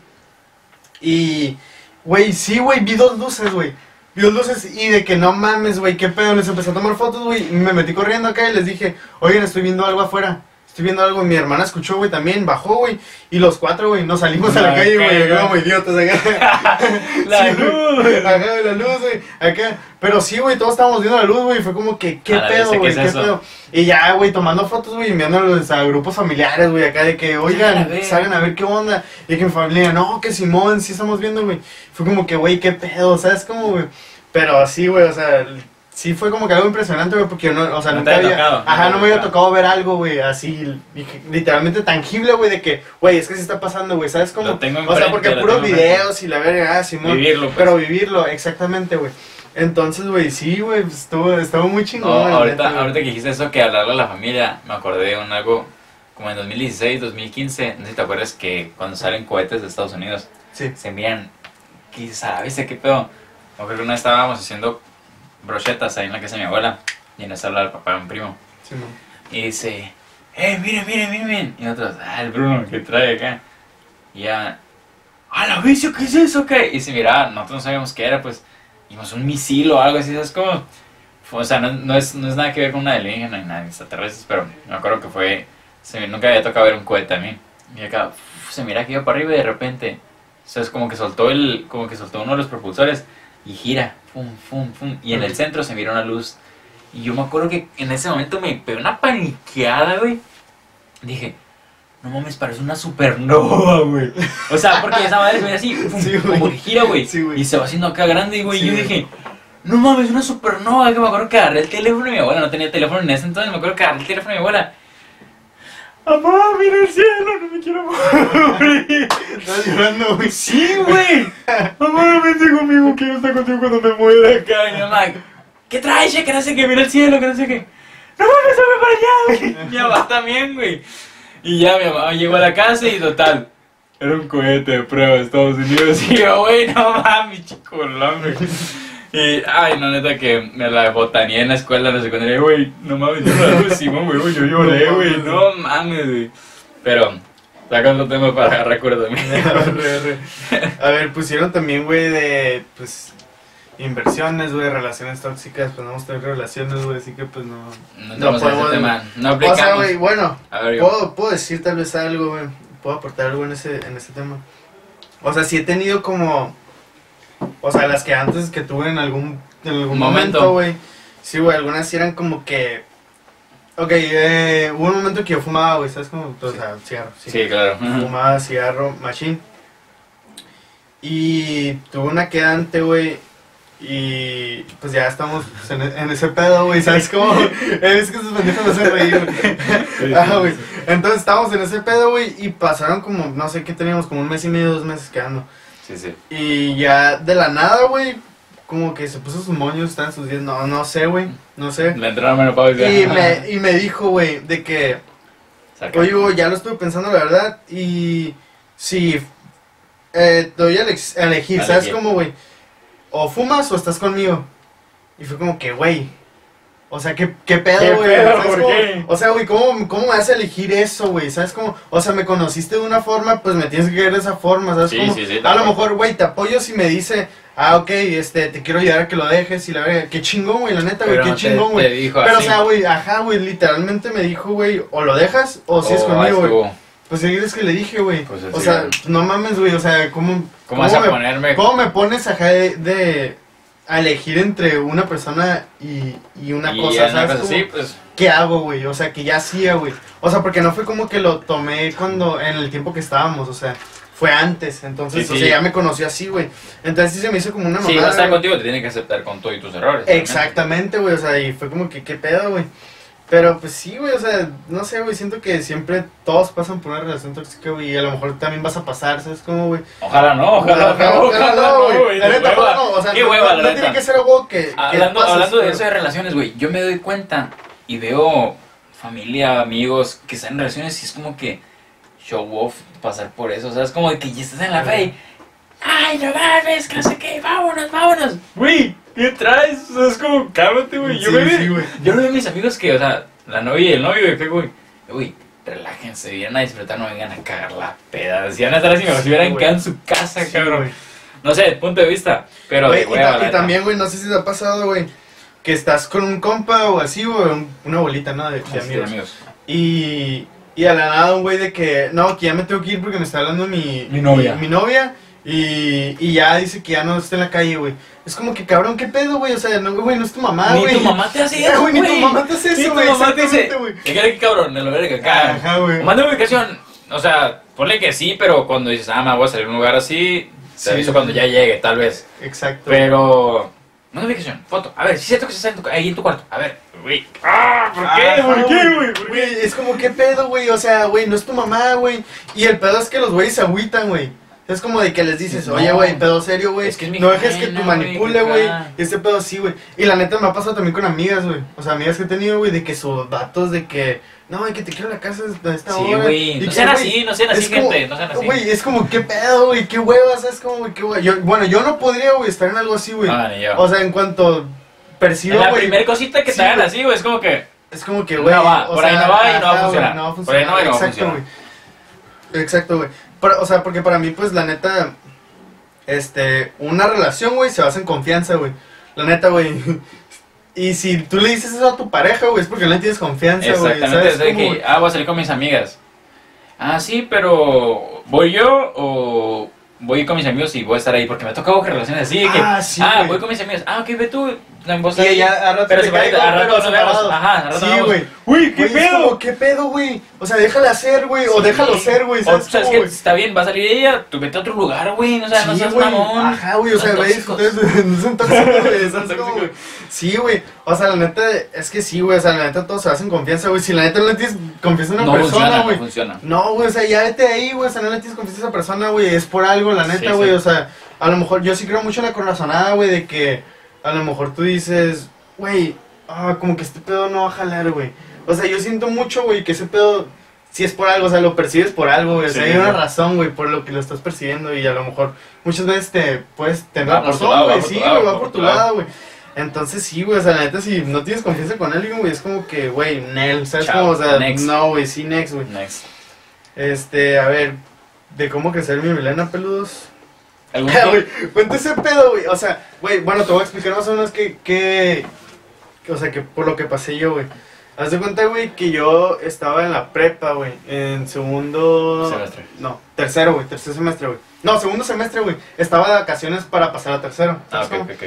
Y, güey, sí, güey, vi dos luces, güey. Dos luces y de que no mames, güey, qué pedo. Les empecé a tomar fotos, güey. Me metí corriendo acá y les dije, oigan, estoy viendo algo afuera. Estoy viendo algo. Mi hermana escuchó, güey, también. Bajó, güey. Y los cuatro, güey, nos salimos a la calle, güey. cabrón. Como idiotas acá. La Sí, güey. luz. Ajá, la luz, güey. Acá. Pero sí, güey, todos estábamos viendo la luz, güey. Fue como que, ¿qué pedo, bestia, ¿qué güey? es ¿Qué, pedo? Y ya, güey, tomando fotos, güey, enviándolos a grupos familiares, güey, acá de que, a oigan, salgan a ver qué onda. Y que mi familia, no, que Simón, sí estamos viendo, güey. Fue como que, güey, qué pedo, ¿sabes cómo, güey? Pero sí, güey, o sea, sí fue como que algo impresionante, güey, porque yo no, o sea, No nunca había tocado, ajá, no me había tocado. tocado ver algo, güey, así, literalmente tangible, güey, de que, güey, es que sí está pasando, güey, ¿sabes cómo? Lo tengo o sea, porque puros videos y la verga, ah, Simón. Vivirlo, pues. Pero vivirlo, exactamente, güey. Entonces, güey, sí, güey, pues, estuvo, estuvo muy chingón. No, ahorita, neta, ahorita que dijiste eso, que hablarle a la familia, me acordé de un algo como en 2016, 2015, no sé si te acuerdas que cuando salen cohetes de Estados Unidos, Sí. se miran, quizá, ¿viste qué pedo? O creo que una vez estábamos haciendo brochetas ahí en la casa de mi abuela, y en esa habla el papá de un primo, Simón. y dice, ¡eh, miren, miren, miren! Y otros, ¡ah, el Bruno que trae acá! Y ya, ¡ah, la vicio, qué es eso, qué! Y se miraba, nosotros no sabíamos qué era, pues, vimos un misil o algo así, ¿sabes cómo? O sea, no, no, es, no es nada que ver con una alienígena ni nada de extraterrestres, pero me acuerdo que fue, se nunca había tocado ver un cohete a mí. Y acá, uf, se mira que iba para arriba y de repente, o sea, es como que soltó el, como que soltó uno de los propulsores y gira, fum, fum, fum, y en el centro se mira una luz. Y yo me acuerdo que en ese momento me pegó una paniqueada, güey. Dije, no mames, parece una supernova, güey. O sea, porque esa madre se ve así, pum, Sí, como que gira, güey. Sí, y se va haciendo acá grande, güey. Sí, y yo dije, no mames, una supernova. Que me acuerdo que agarré el teléfono de mi abuela. No tenía teléfono en ese entonces. Me acuerdo que agarré el teléfono de mi abuela. Mamá, mira el cielo, no me quiero morir. Estás llorando, güey. Sí, güey. Mamá, vente conmigo, quiero estar contigo cuando me muera acá. Y mi mamá, ¿qué traes? Que no sé qué, mira el cielo, que no sé qué. No mames, sube para allá, güey. Mi mamá también, güey. Y ya mi mamá llegó a la casa y total. Era un cohete de prueba de Estados Unidos. Y yo, güey, no mames, chico. Y, ay, no, neta, que me la botanía en la escuela, en la secundaria, güey, no mames, yo la Simón, güey, yo lloré, No güey, no mames, güey. Pero, sacando tema para agarrar mí. A ver, pusieron también, güey, de, pues, inversiones, güey, relaciones tóxicas, pues no vamos a tener relaciones, güey, así que pues no... No en podemos- ese tema, no O sea, aplicamos. güey, bueno, A ver, yo. puedo, puedo decir tal vez algo, güey, puedo aportar algo en ese, en ese tema. O sea, sí he tenido como, o sea, las que antes que tuve en algún, en algún Momento. güey, sí, güey, algunas sí eran como que... Ok, eh, hubo un momento que yo fumaba, güey, ¿sabes? Como, o sea, cigarro, sí. Sí, claro. fumaba cigarro machine. Y tuve una quedante, güey. Y pues ya estamos en, en ese pedo, güey. ¿Sabes cómo? es que esos pendejos me hacen reír, güey. Ajá, güey. Entonces estábamos en ese pedo, güey. Y pasaron como, no sé qué teníamos, como un mes y medio, dos meses quedando. Sí, sí. Y ya de la nada, güey. Como que se puso sus moños, estaban sus días. No, no sé, güey. No sé. Le entraron menopausia. Y me, y me dijo, güey, de que Saca. Oye, güey, ya lo estuve pensando, la verdad. Y si eh, te doy a elegir, ¿sabes cómo, güey? O fumas o estás conmigo. Y fue como que, güey. O sea, ¿qué, qué ¿Qué pedo, güey? O sea, güey, ¿cómo, ¿cómo me vas a elegir eso, güey? ¿Sabes cómo? O sea, me conociste de una forma, pues me tienes que querer de esa forma, ¿sabes Sí, cómo? sí, sí, a lo mejor, güey, te apoyo si me dice, ah, ok, este, te quiero ayudar a que lo dejes y la verga. Qué chingón, güey, la neta, güey, qué chingón, güey. Pero, o sea, güey, ajá, güey, literalmente me dijo, güey, o lo dejas o si es Oh, conmigo, güey. Pues sí, es que le dije, güey. Pues o sea, no mames, güey, o sea, ¿cómo, ¿Cómo vas a me, ponerme? ¿cómo me pones ajá de, de a elegir entre una persona y, y una y cosa, una ¿sabes? cosa así, pues. ¿Qué hago, güey? O sea, que ya hacía, güey. O sea, porque no fue como que lo tomé cuando, en el tiempo que estábamos, o sea, fue antes. Entonces, Sí, o sí. sea, ya me conoció así, güey. Entonces sí se me hizo como una Si va a mamada, estar contigo, te tiene que aceptar con todo y tus errores. Exactamente, güey, o sea, y fue como que, ¿qué pedo, güey? Pero pues sí, güey, o sea, no sé, güey, siento que siempre todos pasan por una relación tóxica, güey, y a lo mejor también vas a pasar, ¿sabes cómo, güey? Ojalá no, ojalá, Ojalá, no, ojalá no, güey. La de neta, hueva. ojalá no, o sea, Qué no, hueva, no, no tiene que ser algo que, que Hablando, pases, hablando de pero- eso de relaciones, güey, yo me doy cuenta y veo familia, amigos que están en relaciones y es como que show off pasar por eso, o sea, es como de que ya estás en la fe y, ay, no mames, que no sé qué, vámonos, vámonos. Güey, ¿qué traes? O sea, es como, cálmate, güey. Yo Sí, me vi- sí, güey. yo lo veo a mis amigos que, o sea, la novia y el novio, que, güey, güey, relájense, vienen a disfrutar, no vengan a cagar la peda. Si van a estar así, mejor si hubieran güey. quedado en su casa, Sí, cabrón. güey. No sé, punto de vista, pero Güey, y, ta- y también, güey, no sé si te ha pasado, güey, que estás con un compa o así, güey, un- una bolita, ¿no? De, de amigos. amigos. Y, y a la nada un güey de que, no, que ya me tengo que ir porque me está hablando mi, Mi novia. Mi, novia y, y ya dice que ya no está en la calle, güey. Es como que, cabrón, ¿qué pedo, güey? O sea, no, güey, no es tu mamá, Ni güey. tu mamá te hace eso, güey. Ni tu mamá te hace Ni eso, tu güey. mamá te. ¿qué quiere que cabrón? De lo verga acá. Ajá, güey. Manda ubicación. O sea, ponle que sí, pero cuando dices, ah, me voy a salir a un lugar así, te Sí. aviso cuando ya llegue, tal vez. Exacto. Pero, manda ubicación, foto. A ver, si es cierto que en tu- ahí en tu cuarto. A ver, güey. Ah, ¿por qué? ¿Por qué, güey? ¿Por Güey, qué? es como, ¿qué pedo, güey? O sea, güey, no es tu mamá, güey. Y el pedo es que los güeyes se agüitan, güey. Es como de que les dices, No. oye, güey, pedo serio, güey. Es que es no dejes que güey, manipule, güey. este pedo sí, güey. Y la neta me ha pasado también con amigas, güey. O sea, amigas que he tenido, güey, de que sus vatos, de que, no, güey, que te quiero la casa a esta Sí, hora. güey. Y No que, sean así, no sean así, es como- gente. No sean así. Güey, es como, ¿qué pedo, güey? ¿Qué huevas? ¿Sabes cómo, güey? ¿Qué hueva? Yo, bueno, yo no podría, güey, estar en algo así, güey. Ah, yo. O sea, en cuanto percibo, la primera cosita que Sí, te hagan así, güey, es como que. Es como que, No güey. va, o por ahí no va y no va a funcionar. no va Por ahí no va y no va a Exacto, funcionar. güey. Exacto, güey. Pero, O sea, porque para mí, pues, la neta, este, una relación, güey, se basa en confianza, güey. La neta, güey. Y si tú le dices eso a tu pareja, güey, es porque no le tienes confianza, güey. Exactamente, ¿sabes es de que, ah, voy a salir con mis amigas. Ah, sí, pero ¿voy yo o voy con mis amigos y voy a estar ahí? Porque me ha tocado relaciones así, de que, Ah, sí, ah, voy con mis amigos, ah, ok, ve tú, también vos Y ahí. ya a rato pero te se va a ir, caigo, a rato pero nos vemos, separados. ajá, a rato Sí, vemos. güey. Uy, ¿qué Güey, es pedo? como, ¿qué pedo, güey? O sea, déjala hacer, güey. O Sí. déjalo ser, güey. O, ¿Sabes ¿sabes cómo, qué? güey? Está bien, va a salir ella, tú vete a otro lugar, güey, o sea, no Sí, seas güey. mamón. Ajá, güey, o sea, Son güey, tóxicos. ustedes no son tóxicos, güey. Son ¿sabes cómo, tóxicos. güey? Sí, güey. O sea, la neta, es que sí, güey. O sea, la neta, todos se hacen confianza, güey. Si la neta no le tienes confianza a una No funciona, persona, no güey. funciona. No, güey, o sea, ya vete ahí, güey. O sea, no le tienes confianza a esa persona, güey. Es por algo, la Sí, neta, sí. güey. O sea, a lo mejor yo sí creo mucho en la corazonada, güey, de que a lo mejor tú dices, güey, ah, como que este pedo no va a jalar, güey. O sea, yo siento mucho, güey, que ese pedo si es por algo, o sea, lo percibes por algo, güey. O sea, Sí, hay una razón, güey, por lo que lo estás percibiendo. Y a lo mejor muchas veces te puedes tener Va razón, lado, güey. Sí, güey, va por por tu lado, güey. Entonces, sí, güey, o sea, la neta, si no tienes confianza con alguien, güey, es como que, güey, Nel, ¿sabes Chao, cómo? O sea, next. no, güey, sí, next, güey. Next. Este, a ver, de cómo crecer mi melena, peludos. ¿Algún güey, cuenta ese pedo, güey. O sea, güey, bueno, te voy a explicar más o menos que, que, o sea, que por lo que pasé yo, güey. Haz de cuenta, güey, que yo estaba en la prepa, güey, en segundo... Semestre. No, tercero, güey, tercer semestre, güey. No, segundo semestre, güey. Estaba de vacaciones para pasar a tercero. Ah, ok, ok.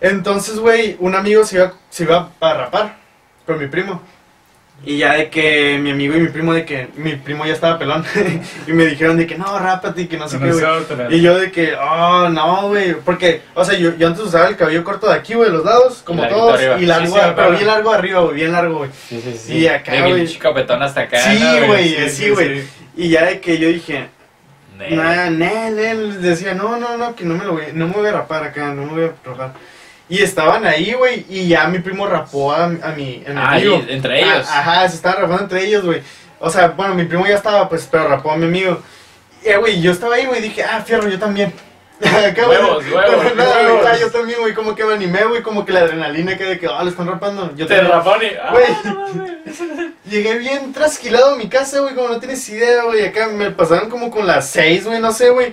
Entonces, güey, un amigo se iba, se iba a rapar con mi primo. Y ya de que mi amigo y mi primo, de que mi primo ya estaba pelón. y me dijeron de que no, rápate y que no sé qué, güey. Y yo de que, oh, no, güey. Porque, o sea, yo, yo antes usaba el cabello corto de aquí, güey, de los lados, como larguito todos. arriba. Y largo, Sí, sí, pero claro. bien largo arriba, güey, bien largo, güey. Sí, sí, sí. Y acá, güey. chico petón hasta acá. Sí, ¿no, güey, sí, güey. Y ya de que yo dije, Ne. Nah, Nel, Nel, decía, no, no, no, que no me lo voy, no me voy a rapar acá, no me voy a rapar. Y estaban ahí, güey, y ya mi primo rapó a, a mi, a mi Ah, amigo. y entre ellos. Ah, ajá, se estaban rapando entre ellos, güey. O sea, bueno, mi primo ya estaba, pues, pero rapó a mi amigo. Y, eh, güey, yo estaba ahí, güey, dije, ah, fierro, yo también. Acá, güey, Huevos, huevos, nada, güey, huevos. ah, yo también, güey, como que me animé, güey, como que la adrenalina que de que, ah, lo están rapando. Yo Te también. rapón y. ah, Güey. Llegué bien trasquilado a mi casa, güey, como no tienes idea, güey. Acá me pasaron como con las seis, güey, no sé, güey.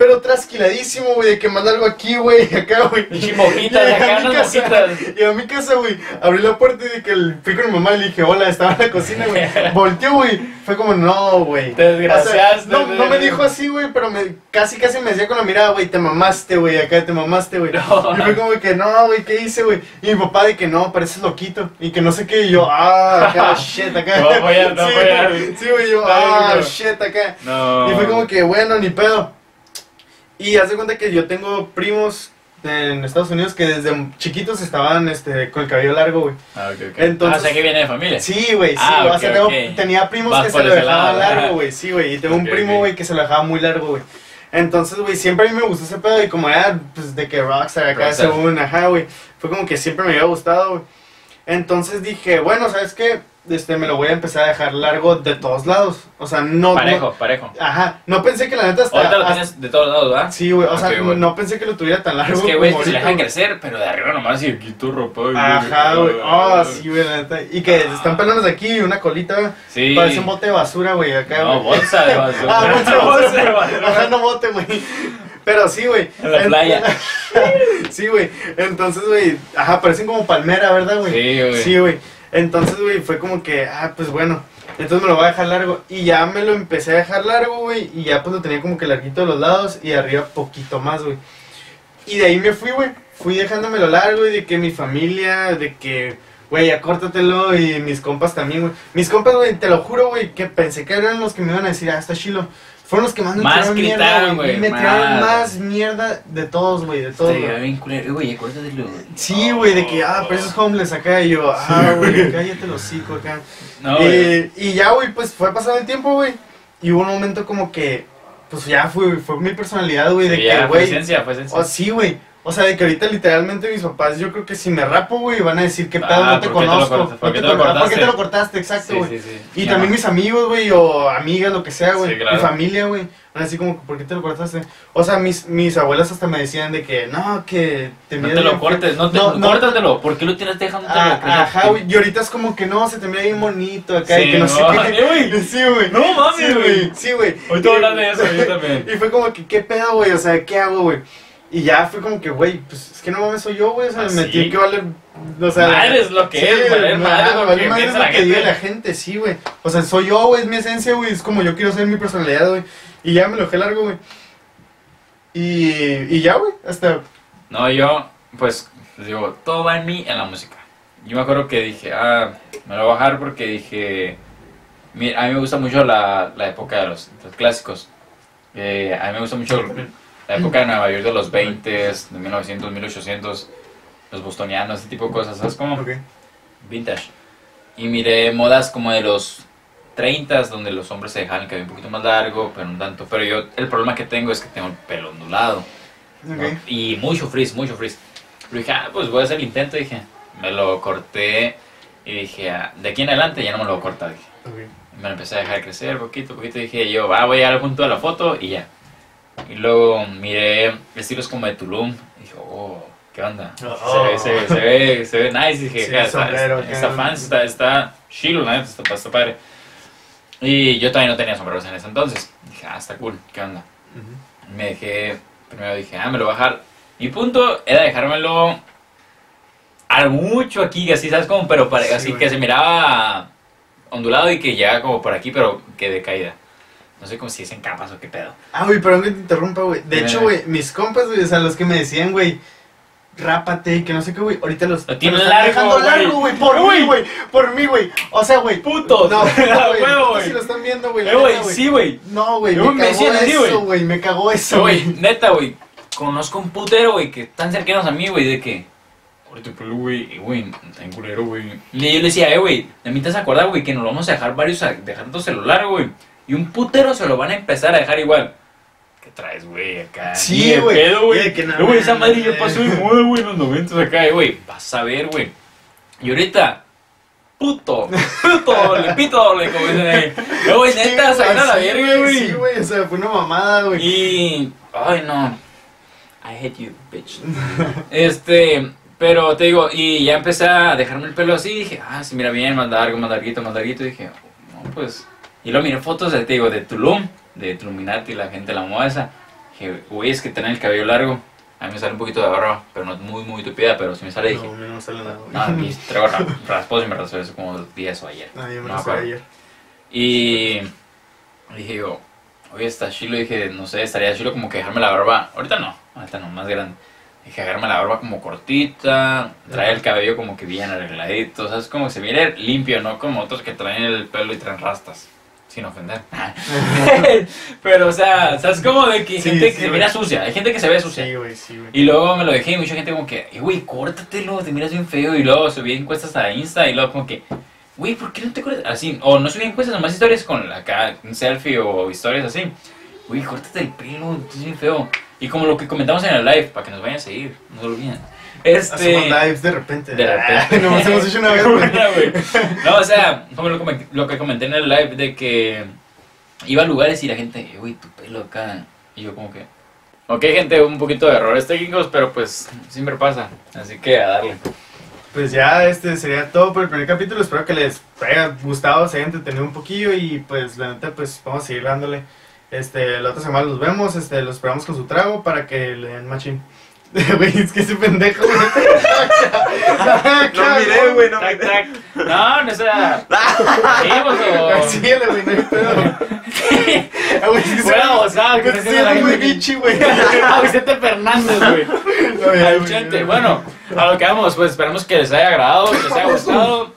Pero trasquiladísimo, güey, de que manda algo aquí, güey, acá, güey. Pinche mojitas, a acá mi unas casa, mojitas. Llegué a mi casa, güey, abrí la puerta y de que el, fui con mi mamá y le dije, hola, estaba en la cocina, güey. Volteó, güey, fue como, no, güey. Te desgraciaste, no, no me dijo así, güey, pero me, casi, casi me decía con la mirada, güey, te mamaste, güey, acá te mamaste, güey. No. Y fue como que, no, güey, ¿qué hice, güey? Y mi papá de que no, pareces loquito. Y que no sé qué, y yo, ah, acá, shit, acá. No voy a no sí, voy a- Sí, güey, yo, ah, shit, acá. No. Y fue como que, bueno, ni pedo. Y haz de cuenta que yo tengo primos en Estados Unidos que desde chiquitos estaban este, con el cabello largo, güey. Ah, ok, ok. Entonces- ah, o sea que viene de familia. Sí, güey, sí. Ah, o ok, sea, tengo- ok. tenía primos Vas que se lo dejaban largo, güey. Sí, güey. Y tengo un primo, güey, que se lo dejaba muy largo, güey. Entonces, güey, siempre a mí me gustó ese pedo. Y como era, pues, de que Rockstar acá, Rockstar. según, ajá, güey. Fue como que siempre me había gustado, güey. Entonces dije, bueno, ¿sabes qué? Este, me lo voy a empezar a dejar largo de todos lados. O sea, no. Parejo, parejo. no- ajá. No pensé que la neta hasta. Ahorita lo hasta- tienes de todos lados, ¿verdad? Sí, güey. O sea, Ok, güey. no pensé que lo tuviera tan largo. Es que, güey, se dejan crecer, pero de arriba nomás y aquí tu ropa. güey. Ajá, güey. Oh, sí, güey, la neta. Y que están pelones aquí y una colita, güey. Sí. Parece un bote de basura, güey, acá, No, güey. bolsa de basura. Ah, bolsa de basura. Ajá, no bote, güey. Pero sí, güey. En la playa. sí, güey. Entonces, güey, ajá, parecen como palmera, ¿verdad, güey? Sí, güey. Sí, güey. Entonces, güey, fue como que, ah, pues bueno. Entonces me lo voy a dejar largo. Y ya me lo empecé a dejar largo, güey. Y ya pues lo tenía como que larguito de los lados y arriba poquito más, güey. Y de ahí me fui, güey. Fui dejándomelo largo y de que mi familia, de que, güey, ya córtatelo. Y mis compas también, güey. Mis compas, güey, te lo juro, güey, que pensé que eran los que me iban a decir, ah, está chilo. Fueron los que más me Más tiraron mierda, gritaron, güey. güey, Me tiraron más. más mierda de todos, güey, de todos. Güey. Güey, güey. Sí, güey, de que, ah, pero esos homeless acá. Y yo, ah, güey, cállate los hocico acá. No, güey. Eh, y ya, güey, pues fue pasando el tiempo, güey. Y hubo un momento como que, pues ya fue, fue mi personalidad, güey, de que, ya, fue güey. esencia, fue esencia. O sí, güey. O sea, de que ahorita literalmente mis papás, yo creo que si me rapo, güey, van a decir, ¿qué pedo? Ah, no te ¿por qué te lo conozco. ¿Por qué te lo ah, ¿Por qué cortaste? te lo cortaste? Exacto, güey. sí, sí. Y también mis amigos, güey, o amigas, lo que sea, güey. Claro. Mi familia, güey. Van así como, ¿por qué te lo cortaste? O sea, mis, mis abuelas hasta me decían de que, no, que te No te lo bien feo". cortes, no te, No, no. córtatelo. ¿Por qué lo tienes dejando? Ah, ajá, güey. Y ahorita es como que no, se te mira bien bonito acá Sí, y que no, sé qué. Sí, güey. No mames, Sí, güey. Sí, güey. Hoy a Y- hablar de eso, yo también. Y fue como que, ¿qué pedo, güey? O sea, ¿qué hago, güey? Y ya fue como que, güey, pues es que no mames, soy yo, güey. O sea, ¿Ah, me sí? tiene que valer. O sea, Madre es lo que es, valer me madre es lo que madre lo que diga gente. la gente, sí, güey. O sea, soy yo, güey, es mi esencia, güey. Es como yo quiero ser mi personalidad, güey. Y ya me lo dejé largo, güey. Y, y ya, güey, hasta. No, yo, pues, digo, todo va en mí, en la música. Yo me acuerdo que dije, ah, me lo voy a bajar porque dije, mira, a mí me gusta mucho la, la época de los, los clásicos. Eh, a mí me gusta mucho la época de Nueva York de los 20, de 1900, 1800, los bostonianos, ese tipo de cosas, ¿sabes cómo? Ok. Vintage. Y miré modas como de los 30 donde los hombres se dejaban el cabello un poquito más largo, pero no tanto. Pero yo, el problema que tengo es que tengo el pelo ondulado. ¿no? Ok. Y mucho frizz, mucho frizz. Pero dije, ah, pues voy a hacer el intento. Dije, me lo corté y dije, ah, de aquí en adelante ya no me lo voy a cortar. Dije. Ok. me lo empecé a dejar crecer poquito, poquito. Dije yo, va, voy a llegar al punto de la foto y ya. Y luego miré estilos como de Tulum. Y dije, oh, ¿qué onda? Oh. Se, ve, se, ve, se, ve, se ve nice. Dije, Sí, "Ja, está, sombrero, está, está fancy, está, está chilo, la neta, está, está padre. Y yo también no tenía sombreros en ese entonces. Dije, ah, está cool, ¿qué onda? Ujú. Me dejé, primero dije, ah, me lo voy a bajar. Mi punto era dejármelo mucho aquí, así, ¿sabes? Como, pero para, Sí, así güey. que se miraba ondulado y que llegaba como por aquí, pero que de caída. No sé cómo si es en capas o qué pedo. Ah, güey, perdón que te interrumpa, güey. De hecho, güey, mis compas, güey, o sea, los que me decían, güey, rápate que no sé qué, güey, ahorita los Lo tienen largo, dejando güey. largo, güey, por Güey. mí, güey, por mí, güey. O sea, güey. ¡Putos! No, güey. güey. Si lo están viendo, güey. Eh, güey, sí, güey. No, güey, me me cagó eso, güey. güey, me cagó eso, No, güey, güey. neta, güey. Conozco un putero, güey, que están cercanos a mí, güey, de que. Ahorita pelo, güey, y güey, está en culero, güey. Y yo le decía, eh, güey, de mí te has acordado, güey, que nos vamos a dejar varios, a- dejando celular, güey. Y un putero se lo van a empezar a dejar igual. ¿Qué traes, güey, acá? Sí, güey. pedo, Y güey. no güey, esa madre ya pasó de moda, güey, en los 90 acá, eh, güey. Vas a ver, güey. Y ahorita. Puto, puto, le pito, le como dicen ahí. Eh, güey, neta, Sí, se van a la verga, güey. Sí, güey, o sea, fue una mamada, güey. Y. Ay, no. I hate you, bitch. este. Pero te digo, y ya empecé a dejarme el pelo así. Dije, ah, sí, mira bien, más largo, más larguito, más larguito. Y dije, no, pues. Y luego miré fotos de, te digo, de Tulum, de Tuluminati, la gente la moda esa. Dije, güey, es que tener el cabello largo. A mí me sale un poquito de barba, pero no es muy, muy tupida. Pero si me sale, dije, No, a mí no me sale nada, no, y traigo ra- raspos y me raspé eso como 10 o ayer. Ah, yo me No ayer. Y dije yo, oye, está chilo. Dije, no sé, estaría chilo como que dejarme la barba. Ahorita no, ahorita no, más grande. Dije, dejarme la barba como cortita, traer el cabello como que bien arregladito. O sea, es como que se mire limpio, no como otros que traen el pelo y traen rastas. Sin ofender. Pero, o sea, ¿sabes? Como de que hay Sí, gente sí, que se güey. mira sucia. Hay gente que se ve sucia. Sí, güey, sí, güey. Y luego me lo dejé y mucha gente como que, "Eh, güey, córtatelo, te miras bien feo. Y luego subí encuestas a Insta y luego como que, güey, ¿por qué no te cortas? Así, o no subí encuestas, nomás historias con acá, un selfie o historias así. Güey, córtate el pelo, estás bien feo. Y como lo que comentamos en el live, para que nos vayan a seguir, no lo olviden. Este... Hacemos lives de repente. De repente. Nomás hemos hecho una vez. No, o sea, como lo, comen- lo que comenté en el live de que iba a lugares y la gente, "Eh, güey, tu pelo acá. Y yo como que... Ok, gente, un poquito de errores técnicos, pero pues siempre pasa. Así que a darle. Pues ya este sería todo por el primer capítulo. Espero que les haya gustado, se haya entretenido un poquillo y pues la neta pues vamos a seguir dándole. Este, la otra semana los vemos, este, los esperamos con su trago para que le den machín. Güey, es que ese pendejo, güey. No miré, güey, no miré. No, no sea. ¿Seguimos o.? Síguele, güey, no hay pedo. Güey, es que se- Fuera gozado, que se muy bichi, güey. Ah, Vicente Fernández, güey. Bueno, a lo que vamos, pues esperamos que les haya agradado, que les haya gustado.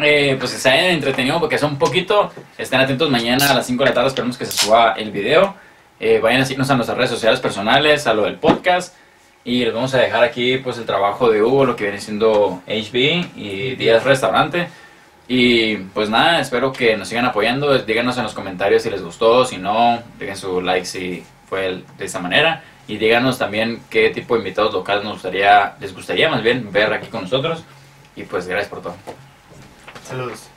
Eh, pues que se hayan entretenido porque son un poquito. Estén atentos mañana a las 5 de la tarde. Esperemos que se suba el video. Eh, vayan a seguirnos a nuestras redes sociales personales, a lo del podcast. Y les vamos a dejar aquí pues el trabajo de Hugo, lo que viene siendo HB y Díaz Restaurante. Y pues nada, espero que nos sigan apoyando. Díganos en los comentarios si les gustó, si no, dejen su like si fue de esa manera. Y díganos también qué tipo de invitados locales nos gustaría, les gustaría más bien ver aquí con nosotros. Y pues gracias por todo. Saludos.